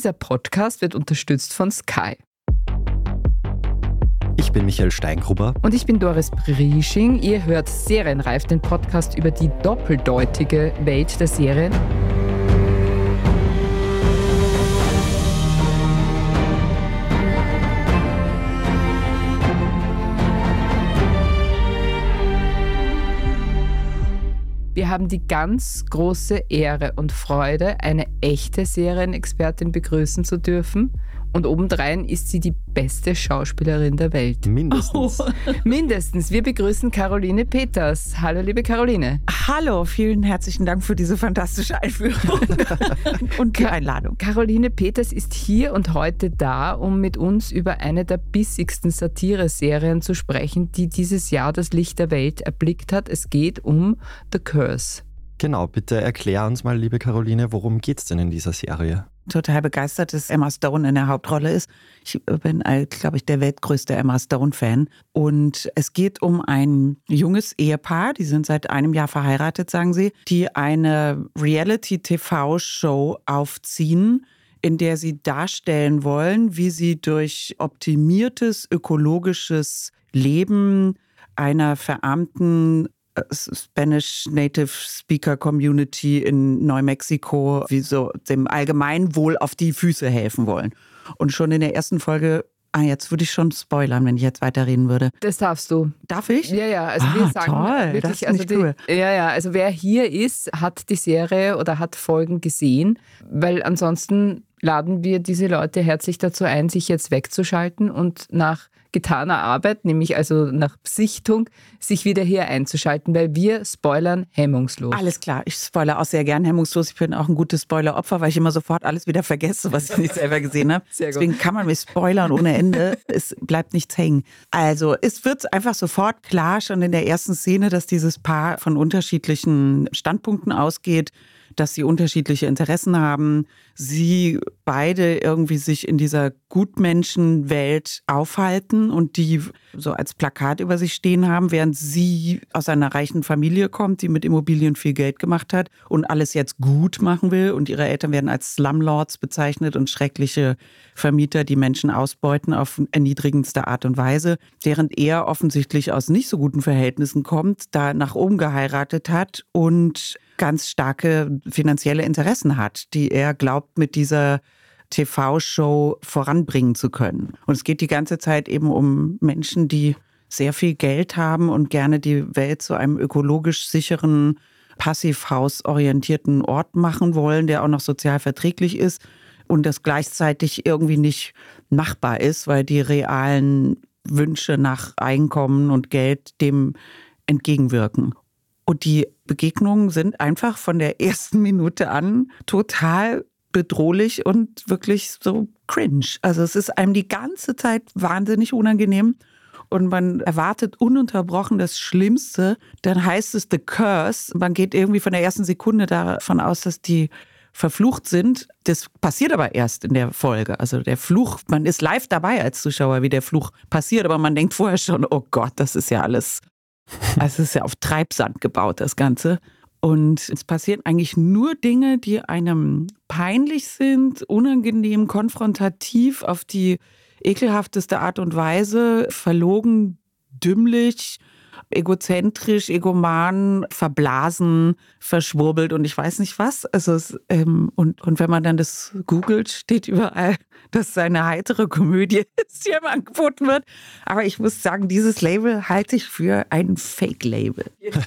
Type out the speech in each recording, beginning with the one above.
Dieser Podcast wird unterstützt von Sky. Ich bin Michael Steingruber. Und ich bin Doris Briesching. Ihr hört Serienreif, den Podcast über die doppeldeutige Welt der Serien. Haben die ganz große Ehre und Freude, eine echte Serienexpertin begrüßen zu dürfen. Und obendrein ist sie die beste Schauspielerin der Welt. Mindestens. Oh. Mindestens. Wir begrüßen Caroline Peters. Hallo, liebe Caroline. Hallo, vielen herzlichen Dank für diese fantastische Einführung und die Einladung. Caroline Peters ist hier und heute da, um mit uns über eine der bissigsten Satireserien zu sprechen, die dieses Jahr das Licht der Welt erblickt hat. Es geht um The Curse. Genau, bitte erklär uns mal, liebe Caroline, worum geht es denn in dieser Serie? Total begeistert, dass Emma Stone in der Hauptrolle ist. Ich bin, glaube ich, der weltgrößte Emma Stone-Fan. Und es geht um ein junges Ehepaar, die sind seit einem Jahr verheiratet, sagen sie, die eine Reality-TV-Show aufziehen, in der sie darstellen wollen, wie sie durch optimiertes ökologisches Leben einer verarmten Spanish Native Speaker Community in Neumexiko, wie so dem Allgemeinwohl auf die Füße helfen wollen. Und schon in der ersten Folge Ah, jetzt würde ich schon spoilern, wenn ich jetzt weiterreden würde. Das darfst du. Darf ich? Ja, ja. Also ah, wir sagen toll, wirklich, das ist also cool. Ja, ja. Also wer hier ist, hat die Serie oder hat Folgen gesehen, weil ansonsten laden wir diese Leute herzlich dazu ein, sich jetzt wegzuschalten und nach getaner Arbeit, nämlich also nach Sichtung, sich wieder hier einzuschalten, weil wir spoilern hemmungslos. Alles klar, ich spoilere auch sehr gern hemmungslos. Ich bin auch ein gutes Spoiler-Opfer, weil ich immer sofort alles wieder vergesse, was ich nicht selber gesehen habe. Deswegen kann man mich spoilern ohne Ende. es bleibt nichts hängen. Also es wird einfach sofort klar, schon in der ersten Szene, dass dieses Paar von unterschiedlichen Standpunkten ausgeht dass sie unterschiedliche Interessen haben, sie beide irgendwie sich in dieser Gutmenschenwelt aufhalten und die so als Plakat über sich stehen haben, während sie aus einer reichen Familie kommt, die mit Immobilien viel Geld gemacht hat und alles jetzt gut machen will. Und ihre Eltern werden als Slumlords bezeichnet und schreckliche Vermieter, die Menschen ausbeuten auf erniedrigendste Art und Weise, während er offensichtlich aus nicht so guten Verhältnissen kommt, da nach oben geheiratet hat und ganz starke finanzielle Interessen hat, die er glaubt, mit dieser TV-Show voranbringen zu können. Und es geht die ganze Zeit eben um Menschen, die sehr viel Geld haben und gerne die Welt zu einem ökologisch sicheren, passivhausorientierten Ort machen wollen, der auch noch sozial verträglich ist und das gleichzeitig irgendwie nicht machbar ist, weil die realen Wünsche nach Einkommen und Geld dem entgegenwirken. Und die Begegnungen sind einfach von der ersten Minute an total bedrohlich und wirklich so cringe. Also es ist einem die ganze Zeit wahnsinnig unangenehm und man erwartet ununterbrochen das Schlimmste. Dann heißt es The Curse. Man geht irgendwie von der ersten Sekunde davon aus, dass die verflucht sind. Das passiert aber erst in der Folge. Also der Fluch, man ist live dabei als Zuschauer, wie der Fluch passiert, aber man denkt vorher schon, oh Gott, das ist ja alles also es ist ja auf Treibsand gebaut, das Ganze. Und es passieren eigentlich nur Dinge, die einem peinlich sind, unangenehm, konfrontativ, auf die ekelhafteste Art und Weise, verlogen, dümmlich, egozentrisch, egoman, verblasen, verschwurbelt und ich weiß nicht was. Also es, ähm, und, und wenn man dann das googelt, steht überall, dass es eine heitere Komödie ist, die einem angeboten wird. Aber ich muss sagen, dieses Label halte ich für ein Fake-Label.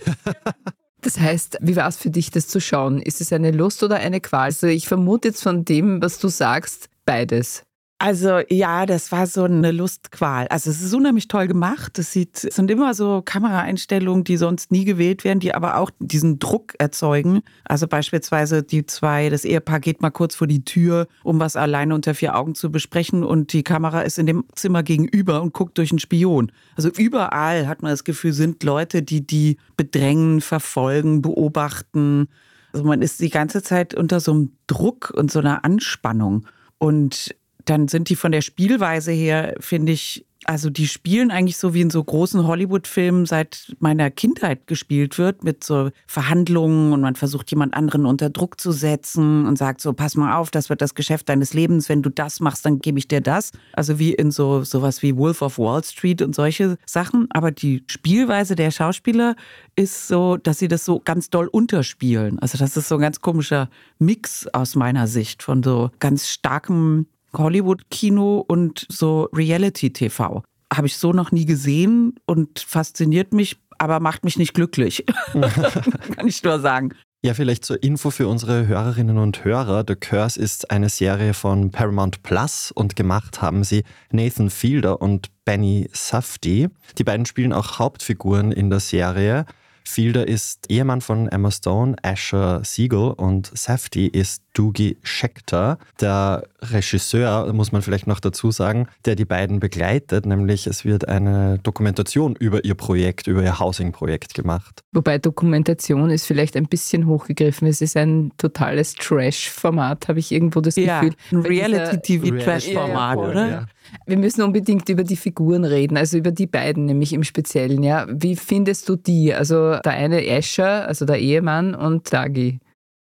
Das heißt, wie war es für dich, das zu schauen? Ist es eine Lust oder eine Qual? Also ich vermute jetzt von dem, was du sagst, beides. Also ja, das war so eine Lustqual. Also es ist unheimlich toll gemacht. Es sieht, es sind immer so Kameraeinstellungen, die sonst nie gewählt werden, die aber auch diesen Druck erzeugen. Also beispielsweise die zwei, das Ehepaar geht mal kurz vor die Tür, um was alleine unter vier Augen zu besprechen und die Kamera ist in dem Zimmer gegenüber und guckt durch einen Spion. Also überall hat man das Gefühl, sind Leute, die die bedrängen, verfolgen, beobachten. Also man ist die ganze Zeit unter so einem Druck und so einer Anspannung. Und dann sind die von der Spielweise her, finde ich, also die spielen eigentlich so wie in so großen Hollywood-Filmen seit meiner Kindheit gespielt wird, mit so Verhandlungen und man versucht jemand anderen unter Druck zu setzen und sagt so, pass mal auf, das wird das Geschäft deines Lebens, wenn du das machst, dann gebe ich dir das. Also wie in so sowas wie Wolf of Wall Street und solche Sachen. Aber die Spielweise der Schauspieler ist so, dass sie das so ganz doll unterspielen. Also das ist so ein ganz komischer Mix aus meiner Sicht von so ganz starkem Hollywood-Kino und so Reality-TV. Habe ich so noch nie gesehen und fasziniert mich, aber macht mich nicht glücklich. Kann ich nur sagen. Ja, vielleicht zur Info für unsere Hörerinnen und Hörer. The Curse ist eine Serie von Paramount Plus und gemacht haben sie Nathan Fielder und Benny Safdie. Die beiden spielen auch Hauptfiguren in der Serie. Fielder ist Ehemann von Emma Stone, Asher Siegel und Safety ist Doogie Scheckter, der Regisseur, muss man vielleicht noch dazu sagen, der die beiden begleitet, nämlich es wird eine Dokumentation über ihr Projekt, über ihr Housing-Projekt gemacht. Wobei Dokumentation ist vielleicht ein bisschen hochgegriffen. Es ist ein totales Trash-Format, habe ich irgendwo das ja, Gefühl. Ein Reality-TV-Trash-Format, ja, oder? Ja. Wir müssen unbedingt über die Figuren reden, also über die beiden nämlich im Speziellen. Ja. Wie findest du die? Also der eine Escher, also der Ehemann und Dagi.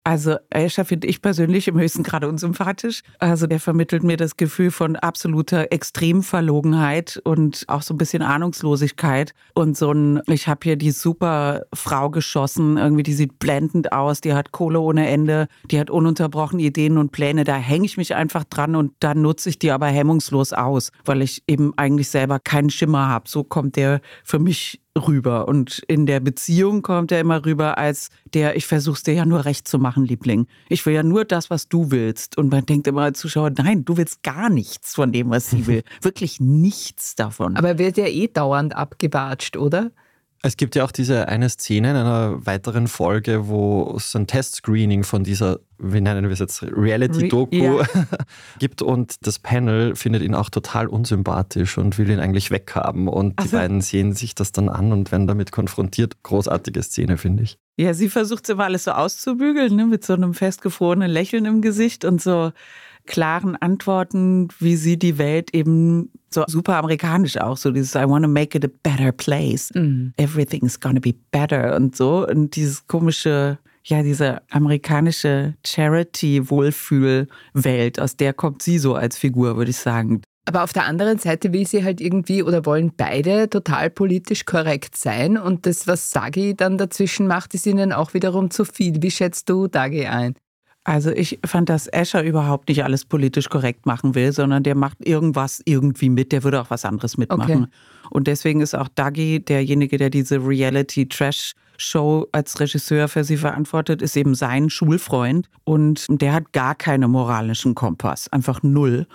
Also Escher finde ich persönlich im höchsten Grade unsympathisch. Also der vermittelt mir das Gefühl von absoluter Extremverlogenheit und auch so ein bisschen Ahnungslosigkeit. Und so ein, ich habe hier die super Frau geschossen, irgendwie, die sieht blendend aus, die hat Kohle ohne Ende, die hat ununterbrochen Ideen und Pläne. Da hänge ich mich einfach dran und dann nutze ich die aber hemmungslos aus, weil ich eben eigentlich selber keinen Schimmer habe. So kommt der für mich rüber. Und in der Beziehung kommt er immer rüber als der, ich versuch's dir ja nur recht zu machen, Liebling. Ich will ja nur das, was du willst. Und man denkt immer als Zuschauer, nein, du willst gar nichts von dem, was sie will. Wirklich nichts davon. Aber er wird ja eh dauernd abgewatscht, oder? Es gibt ja auch diese eine Szene in einer weiteren Folge, wo es ein Testscreening von dieser, wie nennen wir es jetzt, Reality-Doku Re ja. gibt und das Panel findet ihn auch total unsympathisch und will ihn eigentlich weghaben und also, die beiden sehen sich das dann an und werden damit konfrontiert. Großartige Szene, finde ich. Ja, sie versucht es immer alles so auszubügeln, ne, mit so einem festgefrorenen Lächeln im Gesicht und so klaren Antworten, wie sie die Welt eben so super amerikanisch auch, so dieses I want to make it a better place. Mm. Everything's gonna be better und so. Und dieses komische, ja, diese amerikanische Charity-Wohlfühlwelt, aus der kommt sie so als Figur, würde ich sagen. Aber auf der anderen Seite will sie halt irgendwie oder wollen beide total politisch korrekt sein und das, was Sagi dann dazwischen macht, ist ihnen auch wiederum zu viel. Wie schätzt du Dagi ein? Also ich fand, dass Escher überhaupt nicht alles politisch korrekt machen will, sondern der macht irgendwas irgendwie mit, der würde auch was anderes mitmachen. Okay. Und deswegen ist auch Dagi derjenige, der diese Reality-Trash-Show als Regisseur für sie verantwortet, ist eben sein Schulfreund. Und der hat gar keinen moralischen Kompass, einfach null.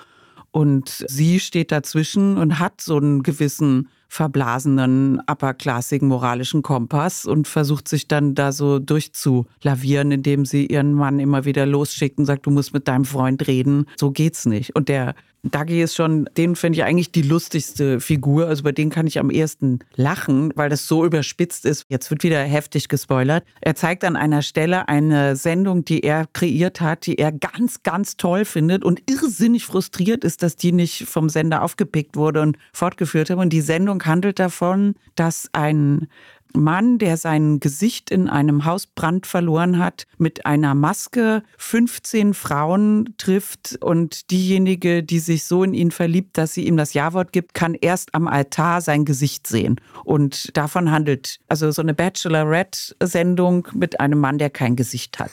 Und sie steht dazwischen und hat so einen gewissen verblasenen, upperklassigen moralischen Kompass und versucht sich dann da so durchzulavieren, indem sie ihren Mann immer wieder losschickt und sagt, du musst mit deinem Freund reden. So geht's nicht. Und der Dagi ist schon, den finde ich eigentlich die lustigste Figur. Also bei dem kann ich am ehesten lachen, weil das so überspitzt ist. Jetzt wird wieder heftig gespoilert. Er zeigt an einer Stelle eine Sendung, die er kreiert hat, die er ganz, ganz toll findet und irrsinnig frustriert ist, dass die nicht vom Sender aufgepickt wurde und fortgeführt haben. Und die Sendung handelt davon, dass ein Mann, der sein Gesicht in einem Hausbrand verloren hat, mit einer Maske 15 Frauen trifft und diejenige, die sich so in ihn verliebt, dass sie ihm das Ja-Wort gibt, kann erst am Altar sein Gesicht sehen. Und davon handelt also so eine Bachelorette-Sendung mit einem Mann, der kein Gesicht hat.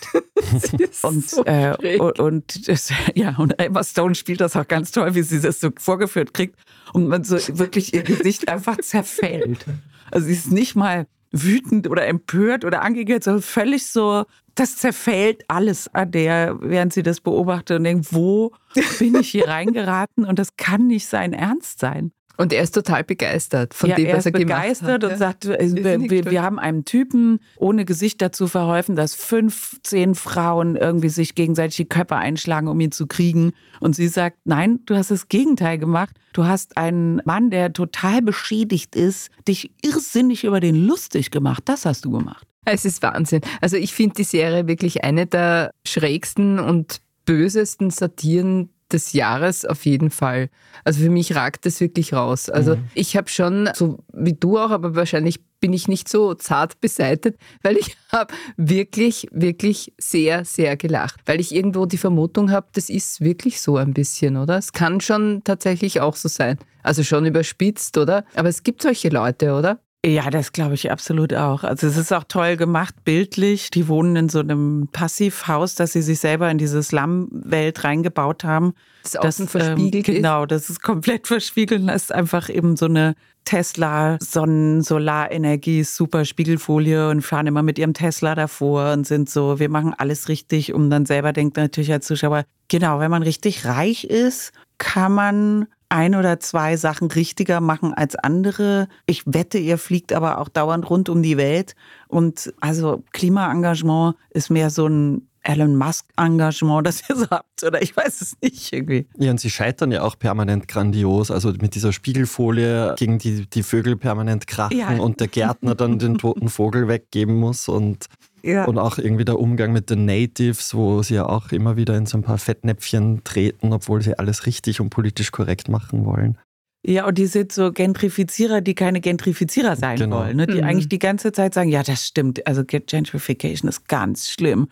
und, so äh, und, und ja, und Emma Stone spielt das auch ganz toll, wie sie das so vorgeführt kriegt und man so wirklich ihr Gesicht einfach zerfällt. Also sie ist nicht mal wütend oder empört oder angegangen, sondern völlig so, das zerfällt alles an der, während sie das beobachtet und denkt, wo bin ich hier reingeraten? Und das kann nicht sein Ernst sein. Und er ist total begeistert von ja, dem, was er, er begeistert und sagt, äh, wir, wir, haben einem Typen ohne Gesicht dazu verholfen, dass 15 Frauen irgendwie sich gegenseitig die Köpfe einschlagen, um ihn zu kriegen. Und sie sagt, nein, du hast das Gegenteil gemacht. Du hast einen Mann, der total beschädigt ist, dich irrsinnig über den lustig gemacht. Das hast du gemacht. Es ist Wahnsinn. Also ich finde die Serie wirklich eine der schrägsten und bösesten Satiren, des Jahres auf jeden Fall. Also für mich ragt das wirklich raus. Also mhm. ich habe schon, so wie du auch, aber wahrscheinlich bin ich nicht so zart beseitet, weil ich habe wirklich, wirklich sehr, sehr gelacht. Weil ich irgendwo die Vermutung habe, das ist wirklich so ein bisschen, oder? Es kann schon tatsächlich auch so sein. Also schon überspitzt, oder? Aber es gibt solche Leute, oder? Ja, das glaube ich absolut auch. Also es ist auch toll gemacht, bildlich. Die wohnen in so einem Passivhaus, das sie sich selber in diese Slum-Welt reingebaut haben. Das außen das, verspiegelt ähm, Genau, das ist komplett verspiegelt. Das ist einfach eben so eine Tesla, Sonnen, Solarenergie, super Spiegelfolie und fahren immer mit ihrem Tesla davor und sind so, wir machen alles richtig. Und dann selber denkt natürlich als Zuschauer, genau, wenn man richtig reich ist, kann man ein oder zwei Sachen richtiger machen als andere. Ich wette, ihr fliegt aber auch dauernd rund um die Welt. Und also Klimaengagement ist mehr so ein Elon Musk-Engagement, das ihr so habt, oder ich weiß es nicht irgendwie. Ja, und sie scheitern ja auch permanent grandios. Also mit dieser Spiegelfolie gegen die, die Vögel permanent krachen ja. und der Gärtner dann den toten Vogel weggeben muss und ja. Und auch irgendwie der Umgang mit den Natives, wo sie ja auch immer wieder in so ein paar Fettnäpfchen treten, obwohl sie alles richtig und politisch korrekt machen wollen. Ja, und die sind so Gentrifizierer, die keine Gentrifizierer sein genau. wollen. Ne? Die mhm. eigentlich die ganze Zeit sagen, ja, das stimmt. Also Gentrification ist ganz schlimm.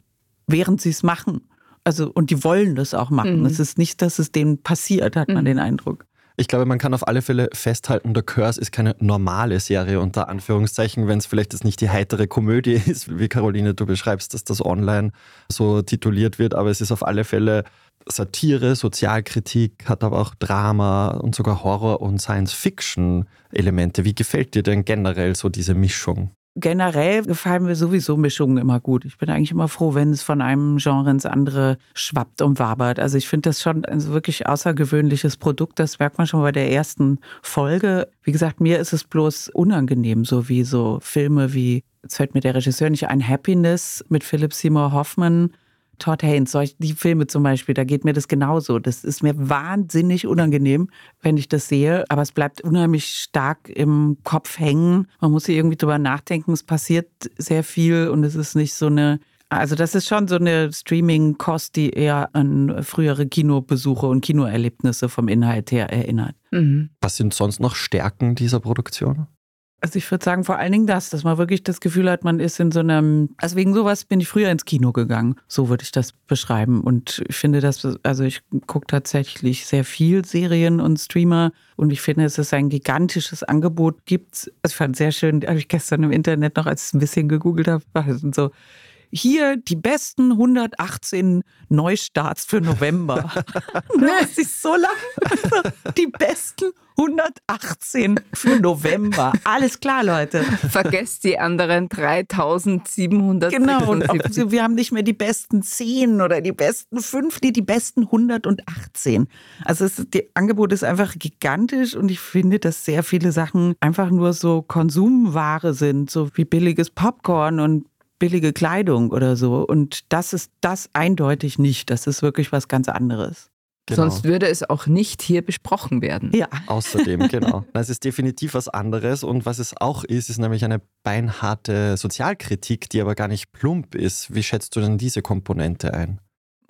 Während sie es machen. Also, und die wollen das auch machen. Mhm. Es ist nicht, dass es denen passiert, hat man mhm. den Eindruck. Ich glaube, man kann auf alle Fälle festhalten, The Curse ist keine normale Serie unter Anführungszeichen, wenn es vielleicht jetzt nicht die heitere Komödie ist, wie Caroline du beschreibst, dass das online so tituliert wird, aber es ist auf alle Fälle Satire, Sozialkritik, hat aber auch Drama und sogar Horror- und Science-Fiction-Elemente. Wie gefällt dir denn generell so diese Mischung? Generell gefallen mir sowieso Mischungen immer gut. Ich bin eigentlich immer froh, wenn es von einem Genre ins andere schwappt und wabert. Also ich finde das schon ein wirklich außergewöhnliches Produkt. Das merkt man schon bei der ersten Folge. Wie gesagt, mir ist es bloß unangenehm, so wie so Filme wie, jetzt fällt mir der Regisseur nicht ein, Happiness mit Philip Seymour Hoffman Todd Haynes, solch, die Filme zum Beispiel, da geht mir das genauso. Das ist mir wahnsinnig unangenehm, wenn ich das sehe, aber es bleibt unheimlich stark im Kopf hängen. Man muss hier irgendwie drüber nachdenken, es passiert sehr viel und es ist nicht so eine also das ist schon so eine Streaming-Kost, die eher an frühere Kinobesuche und Kinoerlebnisse vom Inhalt her erinnert. Mhm. Was sind sonst noch Stärken dieser Produktion? Also ich würde sagen, vor allen Dingen das, dass man wirklich das Gefühl hat, man ist in so einem, also wegen sowas bin ich früher ins Kino gegangen. So würde ich das beschreiben. Und ich finde das, also ich gucke tatsächlich sehr viel Serien und Streamer und ich finde, es ein gigantisches Angebot gibt. Also ich fand es sehr schön, habe ich gestern im Internet noch, als ich ein bisschen gegoogelt habe, sind so hier die besten 118 Neustarts für November. das ist so lang. Die besten 118 für November. Alles klar, Leute. Vergesst die anderen 3700. Genau, und wir haben nicht mehr die besten 10 oder die besten 5, nee, die besten 118. Also es, das Angebot ist einfach gigantisch und ich finde, dass sehr viele Sachen einfach nur so Konsumware sind, so wie billiges Popcorn und billige Kleidung oder so. Und das ist das eindeutig nicht. Das ist wirklich was ganz anderes. Genau. Sonst würde es auch nicht hier besprochen werden. Ja. Außerdem, genau. Es ist definitiv was anderes. Und was es auch ist, ist nämlich eine beinharte Sozialkritik, die aber gar nicht plump ist. Wie schätzt du denn diese Komponente ein?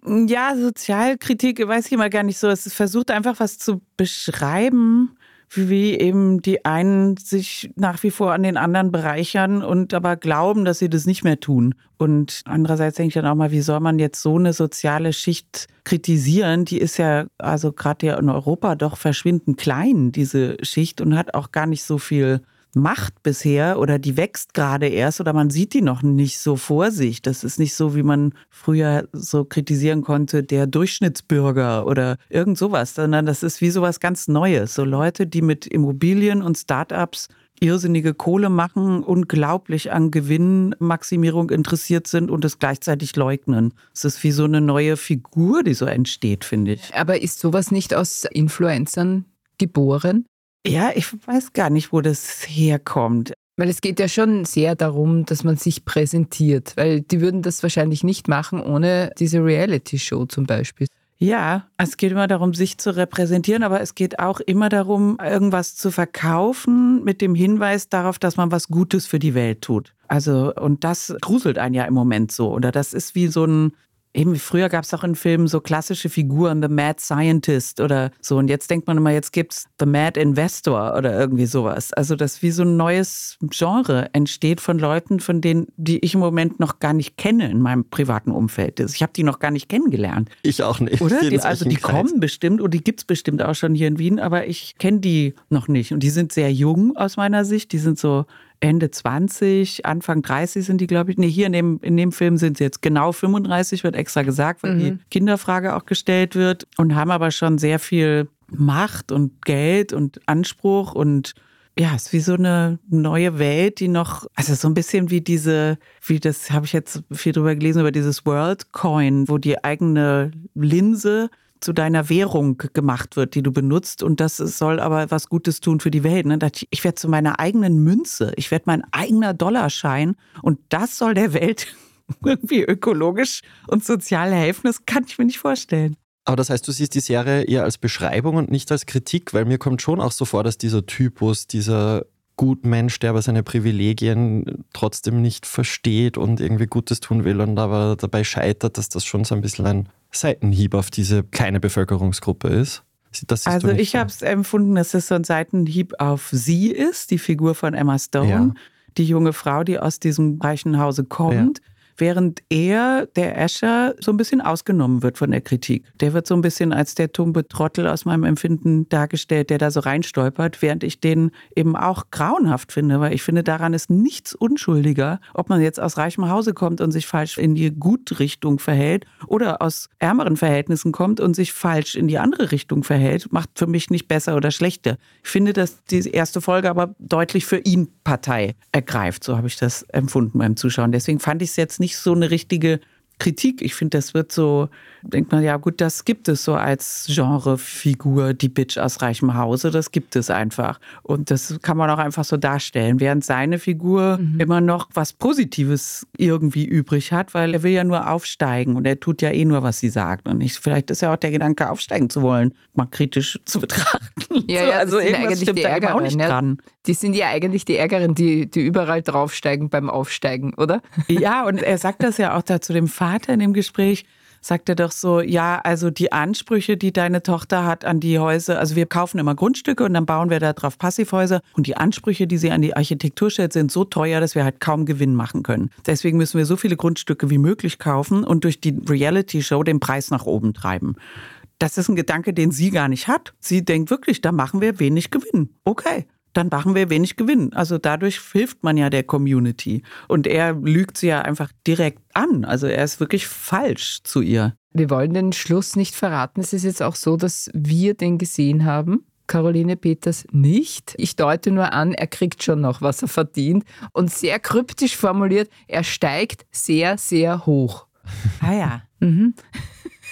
Ja, Sozialkritik weiß ich immer gar nicht so. Es versucht einfach was zu beschreiben, wie eben die einen sich nach wie vor an den anderen bereichern und aber glauben, dass sie das nicht mehr tun. Und andererseits denke ich dann auch mal, wie soll man jetzt so eine soziale Schicht kritisieren? Die ist ja also gerade ja in Europa doch verschwindend klein, diese Schicht, und hat auch gar nicht so viel macht bisher oder die wächst gerade erst oder man sieht die noch nicht so vor sich. Das ist nicht so, wie man früher so kritisieren konnte, der Durchschnittsbürger oder irgend sowas, sondern das ist wie sowas ganz Neues. So Leute, die mit Immobilien und Startups irrsinnige Kohle machen, unglaublich an Gewinnmaximierung interessiert sind und es gleichzeitig leugnen. Es ist wie so eine neue Figur, die so entsteht, finde ich. Aber ist sowas nicht aus Influencern geboren? Ja, ich weiß gar nicht, wo das herkommt. Weil es geht ja schon sehr darum, dass man sich präsentiert, weil die würden das wahrscheinlich nicht machen ohne diese Reality-Show zum Beispiel. Ja, es geht immer darum, sich zu repräsentieren, aber es geht auch immer darum, irgendwas zu verkaufen mit dem Hinweis darauf, dass man was Gutes für die Welt tut. Also, und das gruselt einen ja im Moment so. Oder das ist wie so ein Eben, früher gab es auch in Filmen so klassische Figuren, The Mad Scientist oder so. Und jetzt denkt man immer, jetzt gibt es The Mad Investor oder irgendwie sowas. Also, dass wie so ein neues Genre entsteht von Leuten, von denen, die ich im Moment noch gar nicht kenne in meinem privaten Umfeld. Ich habe die noch gar nicht kennengelernt. Ich auch nicht. Oder? Die, also, die Kreis. kommen bestimmt und die gibt es bestimmt auch schon hier in Wien, aber ich kenne die noch nicht. Und die sind sehr jung aus meiner Sicht. Die sind so Ende 20, Anfang 30 sind die, glaube ich. Nee, hier in dem, in dem Film sind sie jetzt genau 35, wird extra gesagt, weil mhm. die Kinderfrage auch gestellt wird und haben aber schon sehr viel Macht und Geld und Anspruch und ja, es ist wie so eine neue Welt, die noch, also so ein bisschen wie diese, wie das habe ich jetzt viel drüber gelesen, über dieses World Coin, wo die eigene Linse zu deiner Währung gemacht wird, die du benutzt. Und das soll aber was Gutes tun für die Welt. Ne? Ich werde zu meiner eigenen Münze. Ich werde mein eigener Dollarschein. Und das soll der Welt irgendwie ökologisch und sozial helfen. Das kann ich mir nicht vorstellen. Aber das heißt, du siehst die Serie eher als Beschreibung und nicht als Kritik, weil mir kommt schon auch so vor, dass dieser Typus, dieser Gutmensch, der aber seine Privilegien trotzdem nicht versteht und irgendwie Gutes tun will und aber dabei scheitert, dass das schon so ein bisschen ein Seitenhieb auf diese kleine Bevölkerungsgruppe ist? also ich habe es empfunden, dass es so ein Seitenhieb auf sie ist, die Figur von Emma Stone, ja. die junge Frau, die aus diesem reichen Hause kommt. Ja während er, der Escher, so ein bisschen ausgenommen wird von der Kritik. Der wird so ein bisschen als der tumbe Trottel aus meinem Empfinden dargestellt, der da so reinstolpert, während ich den eben auch grauenhaft finde, weil ich finde, daran ist nichts unschuldiger, ob man jetzt aus reichem Hause kommt und sich falsch in die Gutrichtung verhält oder aus ärmeren Verhältnissen kommt und sich falsch in die andere Richtung verhält, macht für mich nicht besser oder schlechter. Ich finde, dass die erste Folge aber deutlich für ihn Partei ergreift. So habe ich das empfunden beim Zuschauen. Deswegen fand ich es jetzt nicht nicht so eine richtige Kritik. Ich finde, das wird so, denkt man, ja gut, das gibt es so als Genrefigur, die Bitch aus reichem Hause, das gibt es einfach. Und das kann man auch einfach so darstellen, während seine Figur mhm. immer noch was Positives irgendwie übrig hat, weil er will ja nur aufsteigen und er tut ja eh nur, was sie sagt. Und nicht, vielleicht ist ja auch der Gedanke, aufsteigen zu wollen, mal kritisch zu betrachten. Ja, ja, also irgendwas stimmt da auch nicht ne? dran. Die sind ja eigentlich die Ärgeren, die, die überall draufsteigen beim Aufsteigen, oder? Ja, und er sagt das ja auch da zu dem Vater in dem Gespräch, sagt er doch so, ja, also die Ansprüche, die deine Tochter hat an die Häuser, also wir kaufen immer Grundstücke und dann bauen wir da drauf Passivhäuser und die Ansprüche, die sie an die Architektur stellt, sind so teuer, dass wir halt kaum Gewinn machen können. Deswegen müssen wir so viele Grundstücke wie möglich kaufen und durch die Reality-Show den Preis nach oben treiben. Das ist ein Gedanke, den sie gar nicht hat. Sie denkt wirklich, da machen wir wenig Gewinn. Okay dann machen wir wenig Gewinn. Also dadurch hilft man ja der Community. Und er lügt sie ja einfach direkt an. Also er ist wirklich falsch zu ihr. Wir wollen den Schluss nicht verraten. Es ist jetzt auch so, dass wir den gesehen haben. Caroline Peters nicht. Ich deute nur an, er kriegt schon noch, was er verdient. Und sehr kryptisch formuliert, er steigt sehr, sehr hoch. Ah ja. Mhm.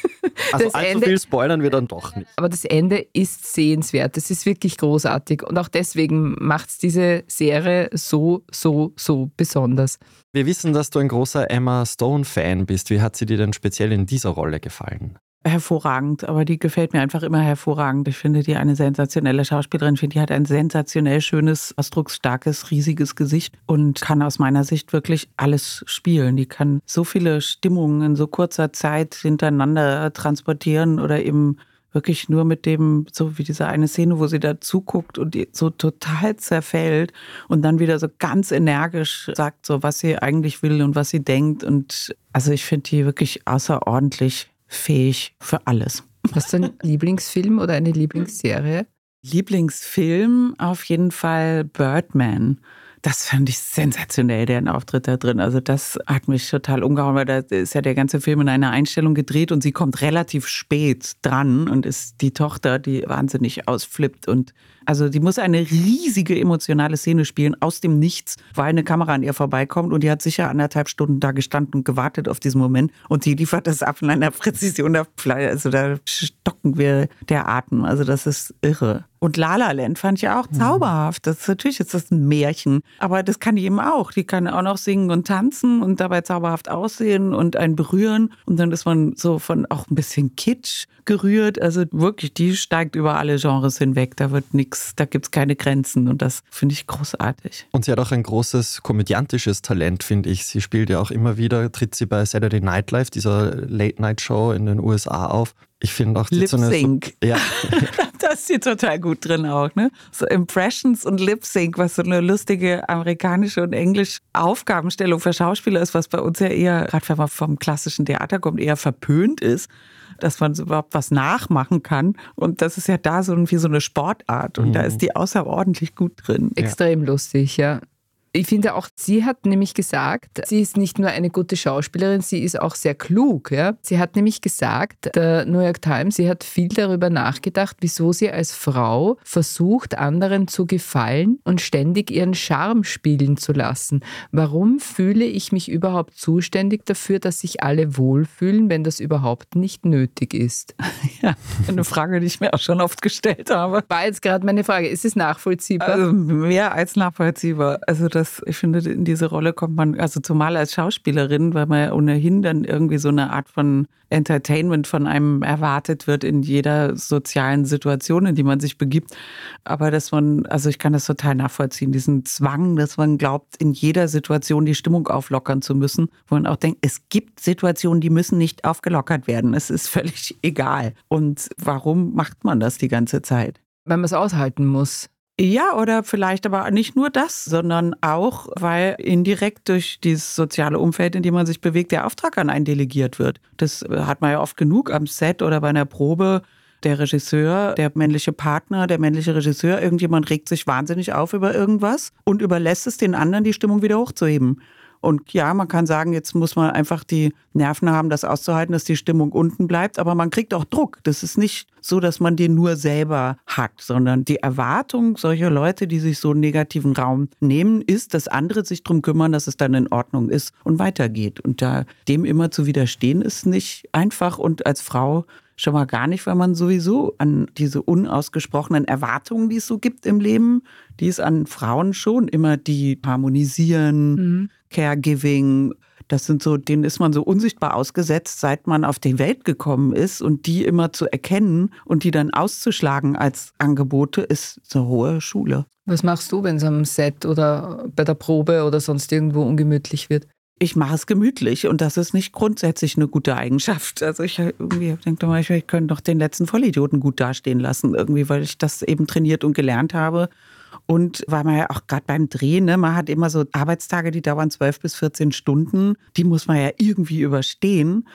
Also allzu Ende, viel spoilern wir dann doch nicht. Aber das Ende ist sehenswert. Das ist wirklich großartig. Und auch deswegen macht es diese Serie so, so, so besonders. Wir wissen, dass du ein großer Emma Stone-Fan bist. Wie hat sie dir denn speziell in dieser Rolle gefallen? Hervorragend, aber die gefällt mir einfach immer hervorragend. Ich finde die eine sensationelle Schauspielerin. Ich finde, die hat ein sensationell schönes, ausdrucksstarkes, riesiges Gesicht und kann aus meiner Sicht wirklich alles spielen. Die kann so viele Stimmungen in so kurzer Zeit hintereinander transportieren oder eben wirklich nur mit dem, so wie diese eine Szene, wo sie da zuguckt und so total zerfällt und dann wieder so ganz energisch sagt, so was sie eigentlich will und was sie denkt. Und also ich finde die wirklich außerordentlich fähig für alles. Hast du einen Lieblingsfilm oder eine Lieblingsserie? Lieblingsfilm auf jeden Fall Birdman. Das fand ich sensationell, deren Auftritt da drin. Also das hat mich total umgehauen, weil da ist ja der ganze Film in einer Einstellung gedreht und sie kommt relativ spät dran und ist die Tochter, die wahnsinnig ausflippt und also die muss eine riesige emotionale Szene spielen aus dem Nichts, weil eine Kamera an ihr vorbeikommt und die hat sicher anderthalb Stunden da gestanden und gewartet auf diesen Moment und die liefert das ab in einer Präzision. Also da stocken wir der Atem. Also das ist irre. Und La La Land fand ich auch mhm. zauberhaft. Das ist natürlich ist das ein Märchen, aber das kann die eben auch. Die kann auch noch singen und tanzen und dabei zauberhaft aussehen und einen berühren und dann ist man so von auch ein bisschen Kitsch gerührt. Also wirklich, die steigt über alle Genres hinweg. Da wird nichts nichts, da gibt es keine Grenzen und das finde ich großartig. Und sie hat auch ein großes komödiantisches Talent, finde ich. Sie spielt ja auch immer wieder, tritt sie bei Saturday Night Live, dieser Late-Night-Show in den USA auf. Ich finde auch Lip Sync. So ja. da ist sie total gut drin auch, ne? So Impressions und Lip Sync, was so eine lustige amerikanische und englische Aufgabenstellung für Schauspieler ist, was bei uns ja eher, gerade wenn man vom klassischen Theater kommt, eher verpönt ist dass man überhaupt was nachmachen kann. Und das ist ja da so wie so eine Sportart. Und mhm. da ist die außerordentlich gut drin. Extrem ja. lustig, ja. Ich finde auch, sie hat nämlich gesagt, sie ist nicht nur eine gute Schauspielerin, sie ist auch sehr klug. Ja? Sie hat nämlich gesagt, der New York Times, sie hat viel darüber nachgedacht, wieso sie als Frau versucht, anderen zu gefallen und ständig ihren Charme spielen zu lassen. Warum fühle ich mich überhaupt zuständig dafür, dass sich alle wohlfühlen, wenn das überhaupt nicht nötig ist? Ja, eine Frage, die ich mir auch schon oft gestellt habe. War jetzt gerade meine Frage, ist es nachvollziehbar? Also mehr als nachvollziehbar. Also das ich finde, in diese Rolle kommt man, also zumal als Schauspielerin, weil man ja ohnehin dann irgendwie so eine Art von Entertainment von einem erwartet wird in jeder sozialen Situation, in die man sich begibt. Aber dass man, also ich kann das total nachvollziehen, diesen Zwang, dass man glaubt, in jeder Situation die Stimmung auflockern zu müssen, wo man auch denkt, es gibt Situationen, die müssen nicht aufgelockert werden. Es ist völlig egal. Und warum macht man das die ganze Zeit? Weil man es aushalten muss. Ja, oder vielleicht aber nicht nur das, sondern auch, weil indirekt durch dieses soziale Umfeld, in dem man sich bewegt, der Auftrag an einen delegiert wird. Das hat man ja oft genug am Set oder bei einer Probe. Der Regisseur, der männliche Partner, der männliche Regisseur, irgendjemand regt sich wahnsinnig auf über irgendwas und überlässt es den anderen, die Stimmung wieder hochzuheben. Und ja, man kann sagen, jetzt muss man einfach die Nerven haben, das auszuhalten, dass die Stimmung unten bleibt. Aber man kriegt auch Druck. Das ist nicht so, dass man den nur selber hat, sondern die Erwartung solcher Leute, die sich so einen negativen Raum nehmen, ist, dass andere sich darum kümmern, dass es dann in Ordnung ist und weitergeht. Und da dem immer zu widerstehen, ist nicht einfach. Und als Frau schon mal gar nicht, weil man sowieso an diese unausgesprochenen Erwartungen, die es so gibt im Leben, die es an Frauen schon immer, die harmonisieren, mhm. Caregiving, das sind so, denen ist man so unsichtbar ausgesetzt, seit man auf die Welt gekommen ist und die immer zu erkennen und die dann auszuschlagen als Angebote, ist eine hohe Schule. Was machst du, wenn es am Set oder bei der Probe oder sonst irgendwo ungemütlich wird? Ich mache es gemütlich und das ist nicht grundsätzlich eine gute Eigenschaft. Also ich irgendwie denke mal, ich könnte doch den letzten Vollidioten gut dastehen lassen, irgendwie, weil ich das eben trainiert und gelernt habe. Und weil man ja auch gerade beim Drehen, ne, man hat immer so Arbeitstage, die dauern zwölf bis 14 Stunden, die muss man ja irgendwie überstehen.